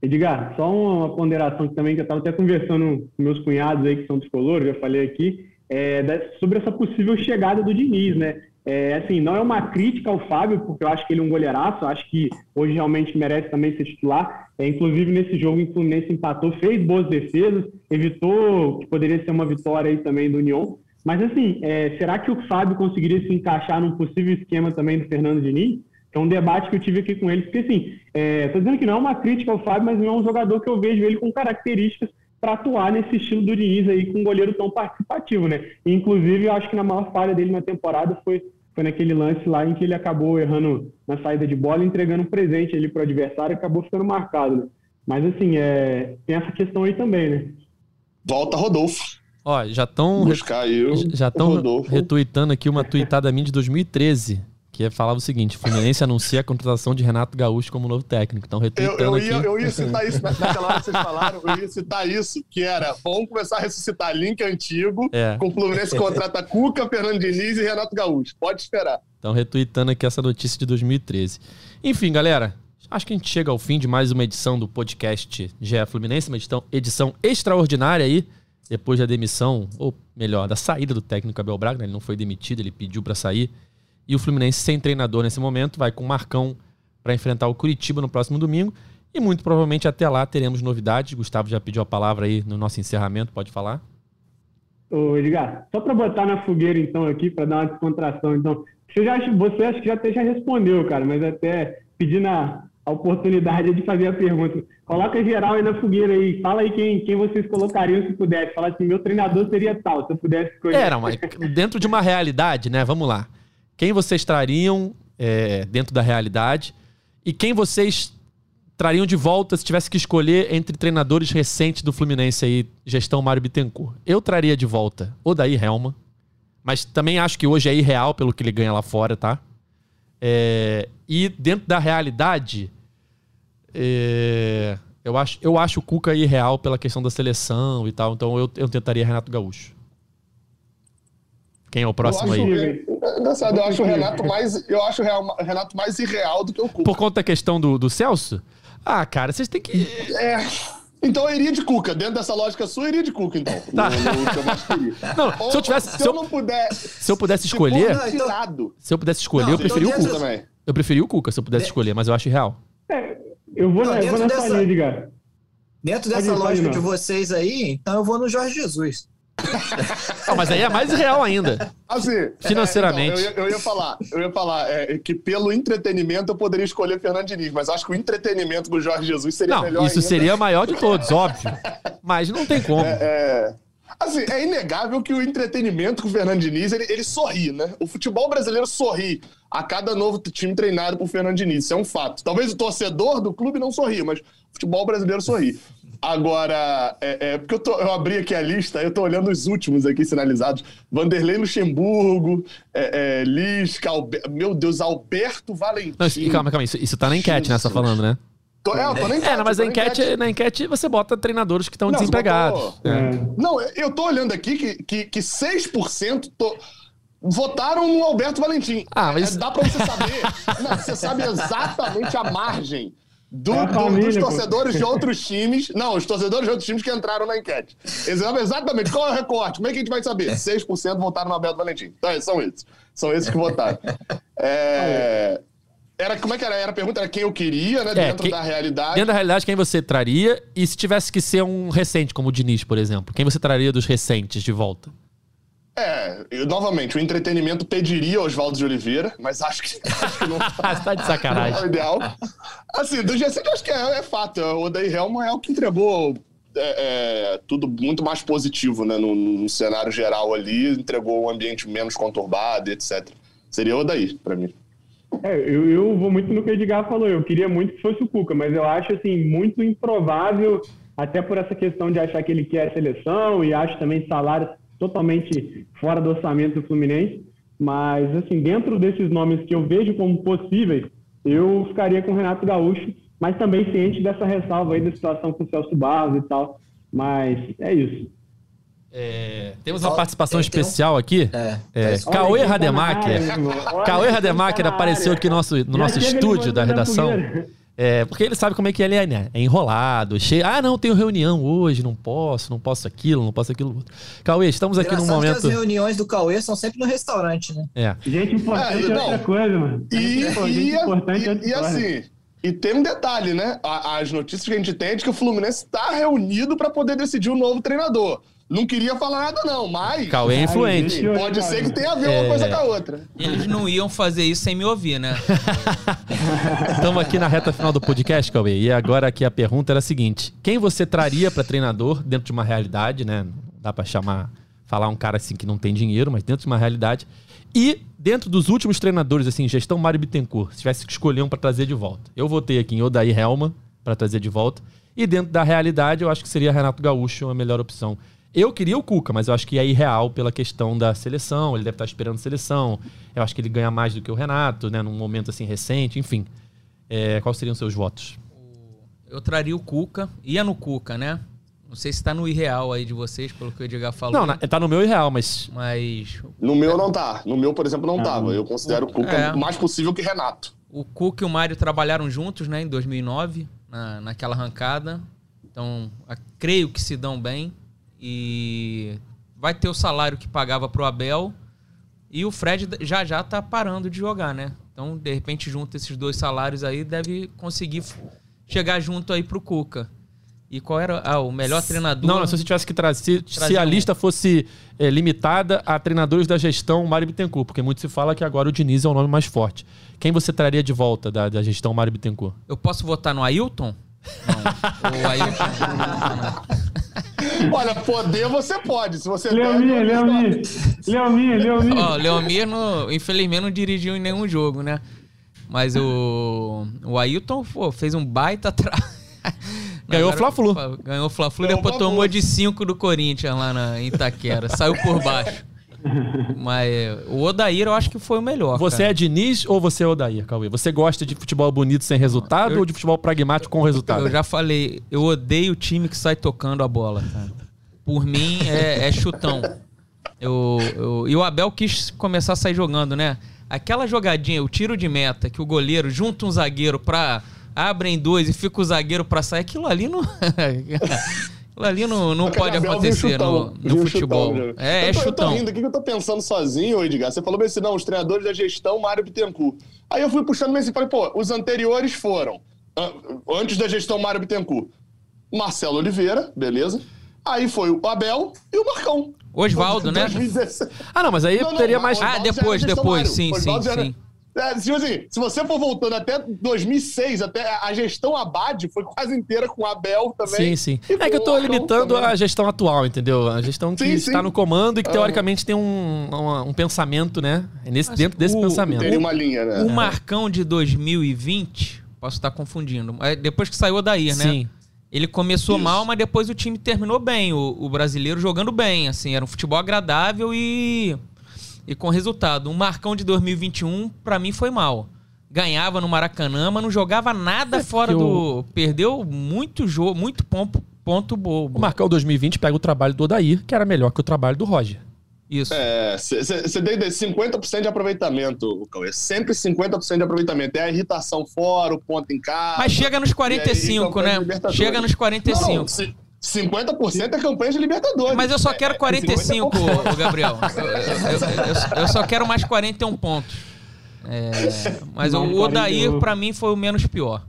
Edgar, só uma ponderação também, que eu estava até conversando com meus cunhados aí que são tricolores, já falei aqui, é, sobre essa possível chegada do Diniz, né? É, assim, não é uma crítica ao Fábio, porque eu acho que ele é um goleiraço, acho que hoje realmente merece também ser titular. É, inclusive, nesse jogo, o Fluminense empatou, fez boas defesas, evitou que poderia ser uma vitória aí também do União. Mas, assim, é, será que o Fábio conseguiria se encaixar num possível esquema também do Fernando Diniz? é um debate que eu tive aqui com ele, porque assim, é, tô dizendo que não é uma crítica ao Fábio, mas não é um jogador que eu vejo ele com características para atuar nesse estilo do Diniz aí com um goleiro tão participativo, né? inclusive, eu acho que na maior falha dele na temporada foi, foi naquele lance lá em que ele acabou errando na saída de bola, entregando um presente ali para o adversário e acabou ficando marcado, né? Mas assim, é, tem essa questão aí também, né? Volta Rodolfo. Ó, já estão buscar eu, já estão retweetando aqui uma tweetada minha de 2013 que é falava o seguinte: Fluminense anuncia a contratação de Renato Gaúcho como novo técnico. Então, retweetando eu, eu, ia, aqui. eu ia citar isso naquela hora que vocês falaram, eu ia citar isso, que era vamos começar a ressuscitar link antigo, é. com o Fluminense contrata Cuca, Fernando Diniz e Renato Gaúcho. Pode esperar. Então, retweetando aqui essa notícia de 2013. Enfim, galera, acho que a gente chega ao fim de mais uma edição do podcast GE Fluminense, uma edição, edição extraordinária aí, depois da demissão, ou melhor, da saída do técnico Abel Braga, né? ele não foi demitido, ele pediu para sair. E o Fluminense, sem treinador nesse momento, vai com o Marcão para enfrentar o Curitiba no próximo domingo. E muito provavelmente até lá teremos novidades. Gustavo já pediu a palavra aí no nosso encerramento, pode falar? Ô, Edgar, só para botar na fogueira então aqui, para dar uma descontração. Então, você, já, você acho que já até já respondeu, cara, mas até pedindo a, a oportunidade de fazer a pergunta. Coloca geral aí na fogueira aí. Fala aí quem, quem vocês colocariam se pudesse. Fala assim, meu treinador seria tal, se eu pudesse escolher. Era, mas dentro de uma realidade, né? Vamos lá quem vocês trariam é, dentro da realidade e quem vocês trariam de volta se tivesse que escolher entre treinadores recentes do Fluminense aí, gestão Mário Bittencourt. Eu traria de volta o Daí Helma, mas também acho que hoje é irreal pelo que ele ganha lá fora, tá? É, e dentro da realidade, é, eu, acho, eu acho o Cuca irreal pela questão da seleção e tal, então eu, eu tentaria Renato Gaúcho. Quem é o próximo aí? Engraçado, eu acho o Renato mais. Eu acho o Renato mais irreal do que o Cuca. Por conta da questão do, do Celso? Ah, cara, vocês têm que. É. Então eu iria de Cuca. Dentro dessa lógica sua, eu iria de Cuca, então. Tá. No, no, não, Ou, se eu tivesse. Se, se eu, não puder. Se eu pudesse escolher. Não, então, se eu pudesse escolher, não, eu preferi então o Cuca. Também. Eu preferi o Cuca se eu pudesse de... escolher, mas eu acho real. É, eu vou, não, eu vou nessa dessa, linha, cara. Dentro dessa lógica de vocês aí, então eu vou no Jorge Jesus. Não, mas aí é mais real ainda. Assim, financeiramente. É, então, eu, eu, ia falar, eu ia falar é, que pelo entretenimento eu poderia escolher Fernando Diniz, mas acho que o entretenimento do Jorge Jesus seria não, melhor. Isso ainda. seria maior de todos, óbvio. Mas não tem como. É, é, assim, é inegável que o entretenimento com o Fernando Diniz ele, ele sorri, né? O futebol brasileiro sorri a cada novo time treinado por Fernando Diniz. Isso é um fato. Talvez o torcedor do clube não sorri, mas futebol brasileiro sorri. Agora, é, é porque eu, tô, eu, abri aqui a lista, eu tô olhando os últimos aqui sinalizados. Vanderlei Luxemburgo, é, é, Lisca, Alber... meu Deus, Alberto Valentim. Não, calma, calma, isso, isso tá na enquete, né? Você tá falando, né? Tô, é, tô na enquete. É, não, mas a enquete, enquete, na enquete você bota treinadores que estão desempregados. Botou... É. Não, eu tô olhando aqui que, que, que 6% tô votaram no Alberto Valentim. Ah, mas... É, dá pra você saber. não, você sabe exatamente a margem do, é família, dos torcedores pô. de outros times. Não, os torcedores de outros times que entraram na enquete. Exatamente. Qual é o recorte? Como é que a gente vai saber? 6% votaram no Alberto Valentim. Então, é, são esses. São esses que votaram. É... Era, como é que era? Era a pergunta era quem eu queria, né? É, dentro quem, da realidade. Dentro da realidade, quem você traria? E se tivesse que ser um recente, como o Diniz, por exemplo? Quem você traria dos recentes de volta? É, eu, novamente, o entretenimento pediria Oswaldo de Oliveira, mas acho que, acho que não tá, tá de sacanagem. Não é o ideal. Assim, do GC que eu acho que é, é fato. O Odair Helman é o que entregou é, é, tudo muito mais positivo né, no, no, cenário geral ali, entregou um ambiente menos conturbado, etc. Seria o Odair, para mim. É, eu, eu vou muito no que o Edgar falou. Eu queria muito que fosse o Cuca, mas eu acho assim muito improvável, até por essa questão de achar que ele quer a seleção e acho também salários totalmente fora do orçamento do Fluminense. Mas, assim, dentro desses nomes que eu vejo como possíveis, eu ficaria com o Renato Gaúcho, mas também ciente dessa ressalva aí da situação com o Celso Barros e tal. Mas é isso. É, temos uma participação tem, especial aqui. É, é, Cauê Rademacher. Cauê Rademacher apareceu aqui no nosso, no nosso estúdio da redação. É, porque ele sabe como é que ele é, né? É enrolado, cheio. Ah, não, tenho reunião hoje, não posso, não posso aquilo, não posso aquilo outro. Cauê, estamos aqui num momento. Que as reuniões do Cauê são sempre no restaurante, né? É. Gente importante é, é outra coisa, mano. E, e, importante é e, e assim, e tem um detalhe, né? As notícias que a gente tem é de que o Fluminense está reunido para poder decidir o um novo treinador. Não queria falar nada, não, mas. Cauê é influente. Ai, Pode ser que tenha a ver uma É. coisa com a outra. Eles não iam fazer isso sem me ouvir, né? Estamos aqui na reta final do podcast, Cauê. E agora aqui a pergunta era a seguinte: quem você traria para treinador dentro de uma realidade, né? Não dá para chamar, falar um cara assim que não tem dinheiro, mas dentro de uma realidade. E dentro dos últimos treinadores, assim, gestão Mário Bittencourt, se tivesse que escolher um para trazer de volta. Eu votei aqui em Odair Helma para trazer de volta. E dentro da realidade, eu acho que seria Renato Gaúcho a melhor opção. Eu queria o Cuca, mas eu acho que é irreal pela questão da seleção. Ele deve estar esperando seleção. Eu acho que ele ganha mais do que o Renato, né? Num momento assim recente, enfim. É, quais seriam os seus votos? Eu traria o Cuca. Ia no Cuca, né? Não sei se tá no irreal aí de vocês, pelo que o Edgar falou. Não, na- tá no meu irreal, mas. Mas No meu não tá. No meu, por exemplo, não tava. Eu considero o Cuca É. mais possível que Renato. o Cuca e o Mário trabalharam juntos, né? Em 2009, na, naquela arrancada. Então, a- creio que se dão bem. E vai ter o salário que pagava pro Abel. E o Fred já já tá parando de jogar, né? Então, de repente, junto esses dois salários aí, deve conseguir chegar junto aí pro Cuca. E qual era ah, o melhor treinador? Não, não, se você tivesse que trazer. Se, se Trazer a um. lista fosse é, limitada a treinadores da gestão Mário Bittencourt, porque muito se fala que agora o Diniz é o nome mais forte. Quem você traria de volta da, da gestão Mário Bittencourt? Eu posso votar no Ailton? Não. O Ailton. Olha, poder você pode. Se você Leomir, Leomir, Leomir, Leomir. Ó, Leomir, não- infelizmente, não dirigiu em nenhum jogo, né? Mas o, o Ailton pô, fez um baita tra... Ganhou o Fla-Flu. Ganhou o Fla-Flu e depois tomou de 5 do Corinthians lá na, em Itaquera. Saiu por baixo. Mas é, o Odair eu acho que foi o melhor. Você cara. é Diniz ou você é Odair, Cauê? Você gosta de futebol bonito sem resultado Eu- ou de futebol pragmático com resultado? Eu já falei, eu odeio o time que sai tocando a bola, cara. Por mim, é, é chutão. Eu, eu- e o Abel quis começar a sair jogando, né? Aquela jogadinha, o tiro de meta, que o goleiro junta um zagueiro pra. abrem dois e fica o zagueiro pra sair, aquilo ali não. ali não, não pode acontecer chutão, no, no chutão, futebol. né? é, é eu tô, Eu chutão. tô rindo aqui que eu tô pensando sozinho, Edgar. Você falou bem assim, não, os treinadores da gestão, Mário Bittencourt. Aí eu fui puxando assim, falei, pô, os anteriores foram, an- antes da gestão Mário Bittencourt, Marcelo Oliveira, beleza? Aí foi o Abel e o Marcão. Osvaldo, né? 2016. Ah, não, mas aí Não, não, teria mais. o Ah, depois, depois, Mário. sim, O Osvaldo sim, sim. É, tipo assim, se você for voltando até 2006, até a gestão Abad foi quase inteira com o Abel também. Sim, sim. E É que eu tô limitando também. a gestão atual, entendeu? A gestão que Sim, está sim. no comando e que Ah. teoricamente tem um, um, um pensamento, né? É nesse, dentro desse o- pensamento. Teria uma linha, né? O Marcão de 2020, posso estar confundindo, mas depois que saiu o né? Sim. Ele começou Isso. mal, mas depois o time terminou bem. O, o brasileiro jogando bem, assim, era um futebol agradável e, e com resultado. O Marcão de 2021, pra mim, foi mal. Ganhava no Maracanã, mas não jogava nada fora É, porque do. Perdeu muito jogo, muito ponto, ponto bobo. O Marcão 2020 pega o trabalho do Odair, que era melhor que o trabalho do Roger. Isso. É, você tem 50% de aproveitamento, Cauê. Sempre 50% de aproveitamento. É a irritação fora, o ponto em casa. Mas chega nos e aí, 45, campanha de né? Chega nos 45. Não, ci- 50% é campanha de Libertadores. Mas eu só É, quero é, 45, 50%. ô, Gabriel. Eu, eu- eu- eu só quero mais 41 pontos. É, mas Mais o Odair, 41. pra mim, foi o menos pior.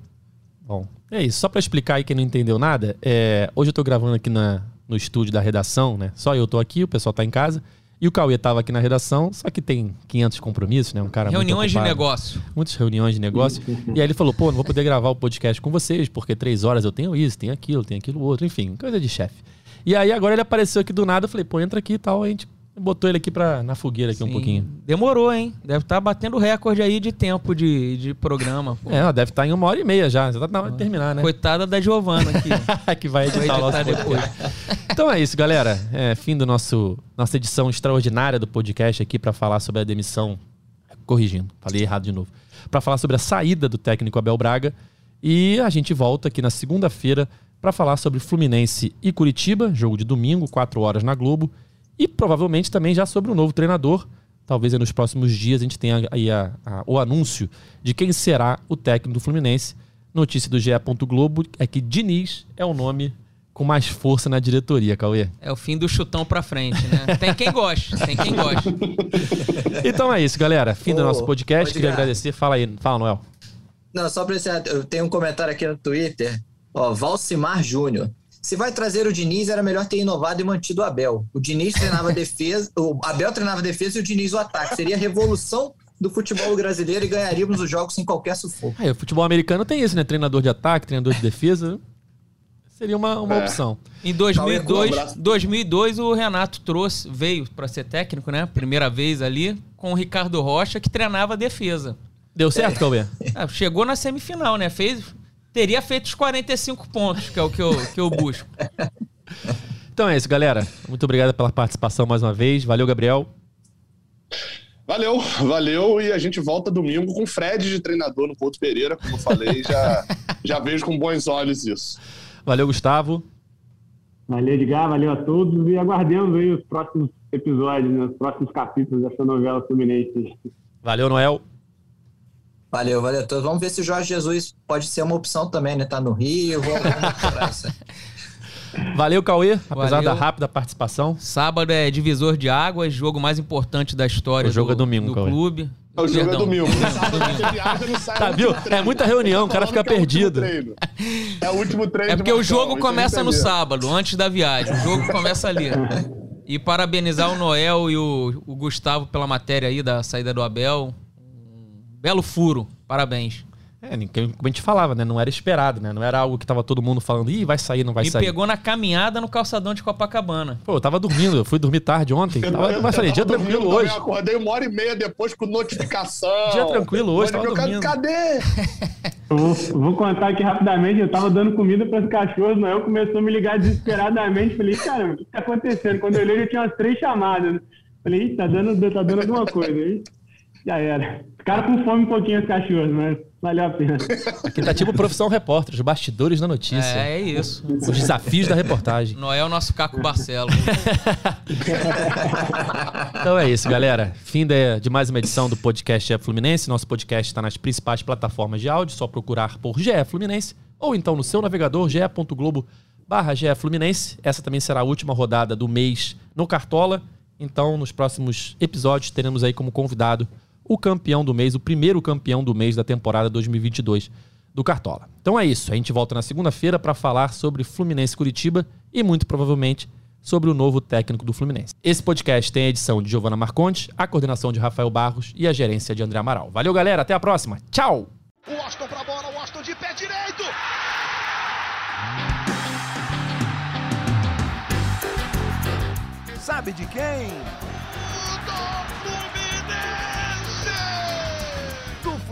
Bom, é isso. Só pra explicar aí quem não entendeu nada, é, hoje eu tô gravando aqui na, no estúdio da redação, né? Só eu tô aqui, o pessoal tá em casa. E o Cauê tava aqui na redação, só que tem 500 compromissos, né? Um cara muito Reuniões de negócio. muitas reuniões de negócio. e aí ele falou, pô, não vou poder gravar o podcast com vocês, porque três horas eu tenho isso, tenho aquilo, tenho aquilo outro, enfim, coisa de chefe. E aí agora ele apareceu aqui do nada, eu falei, pô, entra aqui e tal, a gente botou ele aqui pra, na fogueira aqui um Sim. pouquinho. Demorou, hein? Deve estar batendo recorde aí de tempo de, de programa. pô. É, deve estar em uma hora e meia já, já tá na hora de terminar, né? Coitada da Giovana aqui. que vai editar nosso editar podcast. Então é isso, galera. É, fim do nosso nossa edição extraordinária do podcast aqui pra falar sobre a demissão. Corrigindo, falei errado de novo. Pra falar sobre a saída do técnico Abel Braga. E a gente volta aqui na segunda-feira pra falar sobre Fluminense e Curitiba, jogo de domingo, 4 horas na Globo. E provavelmente também já sobre o novo treinador. Talvez aí nos próximos dias a gente tenha aí a- a- o anúncio de quem será o técnico do Fluminense. Notícia do GE. Globo é que Diniz é o nome com mais força na diretoria, Cauê. É o fim do chutão pra frente, né? Tem quem goste, tem quem goste. Então é isso, galera. Fim do nosso podcast. Queria agradecer. Fala aí, fala, Noel. Não, só pra encerrar, eu tenho um comentário aqui no Twitter. Ó, Valcimar Júnior. Se vai trazer o Diniz, era melhor ter inovado e mantido o Abel. O Diniz treinava defesa, o Abel treinava defesa e o Diniz o ataque. Seria a revolução do futebol brasileiro e ganharíamos os jogos sem qualquer sufoco. É, o futebol americano tem isso, né? Treinador de ataque, treinador de defesa. Seria uma, uma É. opção. Em Cauê, com um 2002, abraço. 2002 o Renato trouxe, veio para ser técnico, né? Primeira vez ali, com o Ricardo Rocha, que treinava a defesa. Deu certo, Cauê? Ah, chegou na semifinal, né? Fez, teria feito os 45 pontos, que é o que eu, que eu busco. Então é isso, galera. Muito obrigado pela participação mais uma vez. Valeu, Gabriel. Valeu, valeu. E a gente volta domingo com o Fred de treinador no Porto Pereira, como eu falei, já, já vejo com bons olhos isso. Valeu, Gustavo. Valeu, Edgar, valeu a todos e aguardemos aí os próximos episódios, né, os próximos capítulos dessa novela Fluminense. Valeu, Noel. Valeu, valeu a todos. Vamos ver se o Jorge Jesus pode ser uma opção também, né? Tá no Rio, vamos. Valeu, Cauê. Apesar Valeu. da rápida participação. Sábado é divisor de águas, jogo mais importante da história O jogo do, é domingo, do Cauê. clube. O jogo é Perdão. domingo. Domingo. Tá, viu? É muita reunião, o cara fica é o último perdido. treino. É o último treino. É porque o jogo começa no sábado, antes da viagem. O jogo começa ali. E parabenizar o Noel e o, o Gustavo pela matéria aí da saída do Abel. Belo furo. Parabéns. É, como a gente falava, né? Não era esperado, né? Não era algo que tava todo mundo falando, ih, vai sair, não vai Me sair. pegou na caminhada no calçadão de Copacabana. Pô, eu tava dormindo, eu fui dormir tarde ontem. Eu- Tava, eu- mas eu falei, tava dia dormindo tranquilo hoje. Eu acordei uma hora e meia depois com notificação. Dia tranquilo hoje, tava eu, dormindo. Cadê? Eu vou, eu vou contar aqui rapidamente, eu tava dando comida para os cachorros, Noel começou a me ligar desesperadamente, falei, caramba, o que tá acontecendo? Quando eu olhei, já tinha umas três chamadas. Falei, Ih, tá dando, tá dando alguma coisa aí. Já era. Ficaram com fome um pouquinho os cachorros, mas valeu a pena. Aqui tá tipo profissão repórter, os bastidores da notícia. É, é isso. Os desafios da reportagem. Noel, nosso Caco Barcelo. Então é isso, galera. Fim de, de mais uma edição do podcast GE Fluminense. Nosso podcast está nas principais plataformas de áudio, só procurar por GE Fluminense ou então no seu navegador ge.globo barra GE Fluminense. Essa também será a última rodada do mês no Cartola. Então, nos próximos episódios, teremos aí como convidado o campeão do mês, o primeiro campeão do mês da temporada 2022 do Cartola. Então é isso. A gente volta na segunda-feira para falar sobre Fluminense Curitiba e muito provavelmente sobre o novo técnico do Fluminense. Esse podcast tem a edição de Giovana Marconte, a coordenação de Rafael Barros e a gerência de André Amaral. Valeu, galera. Até a próxima. Tchau! O pra bola, o Washington de pé direito. Sabe de quem?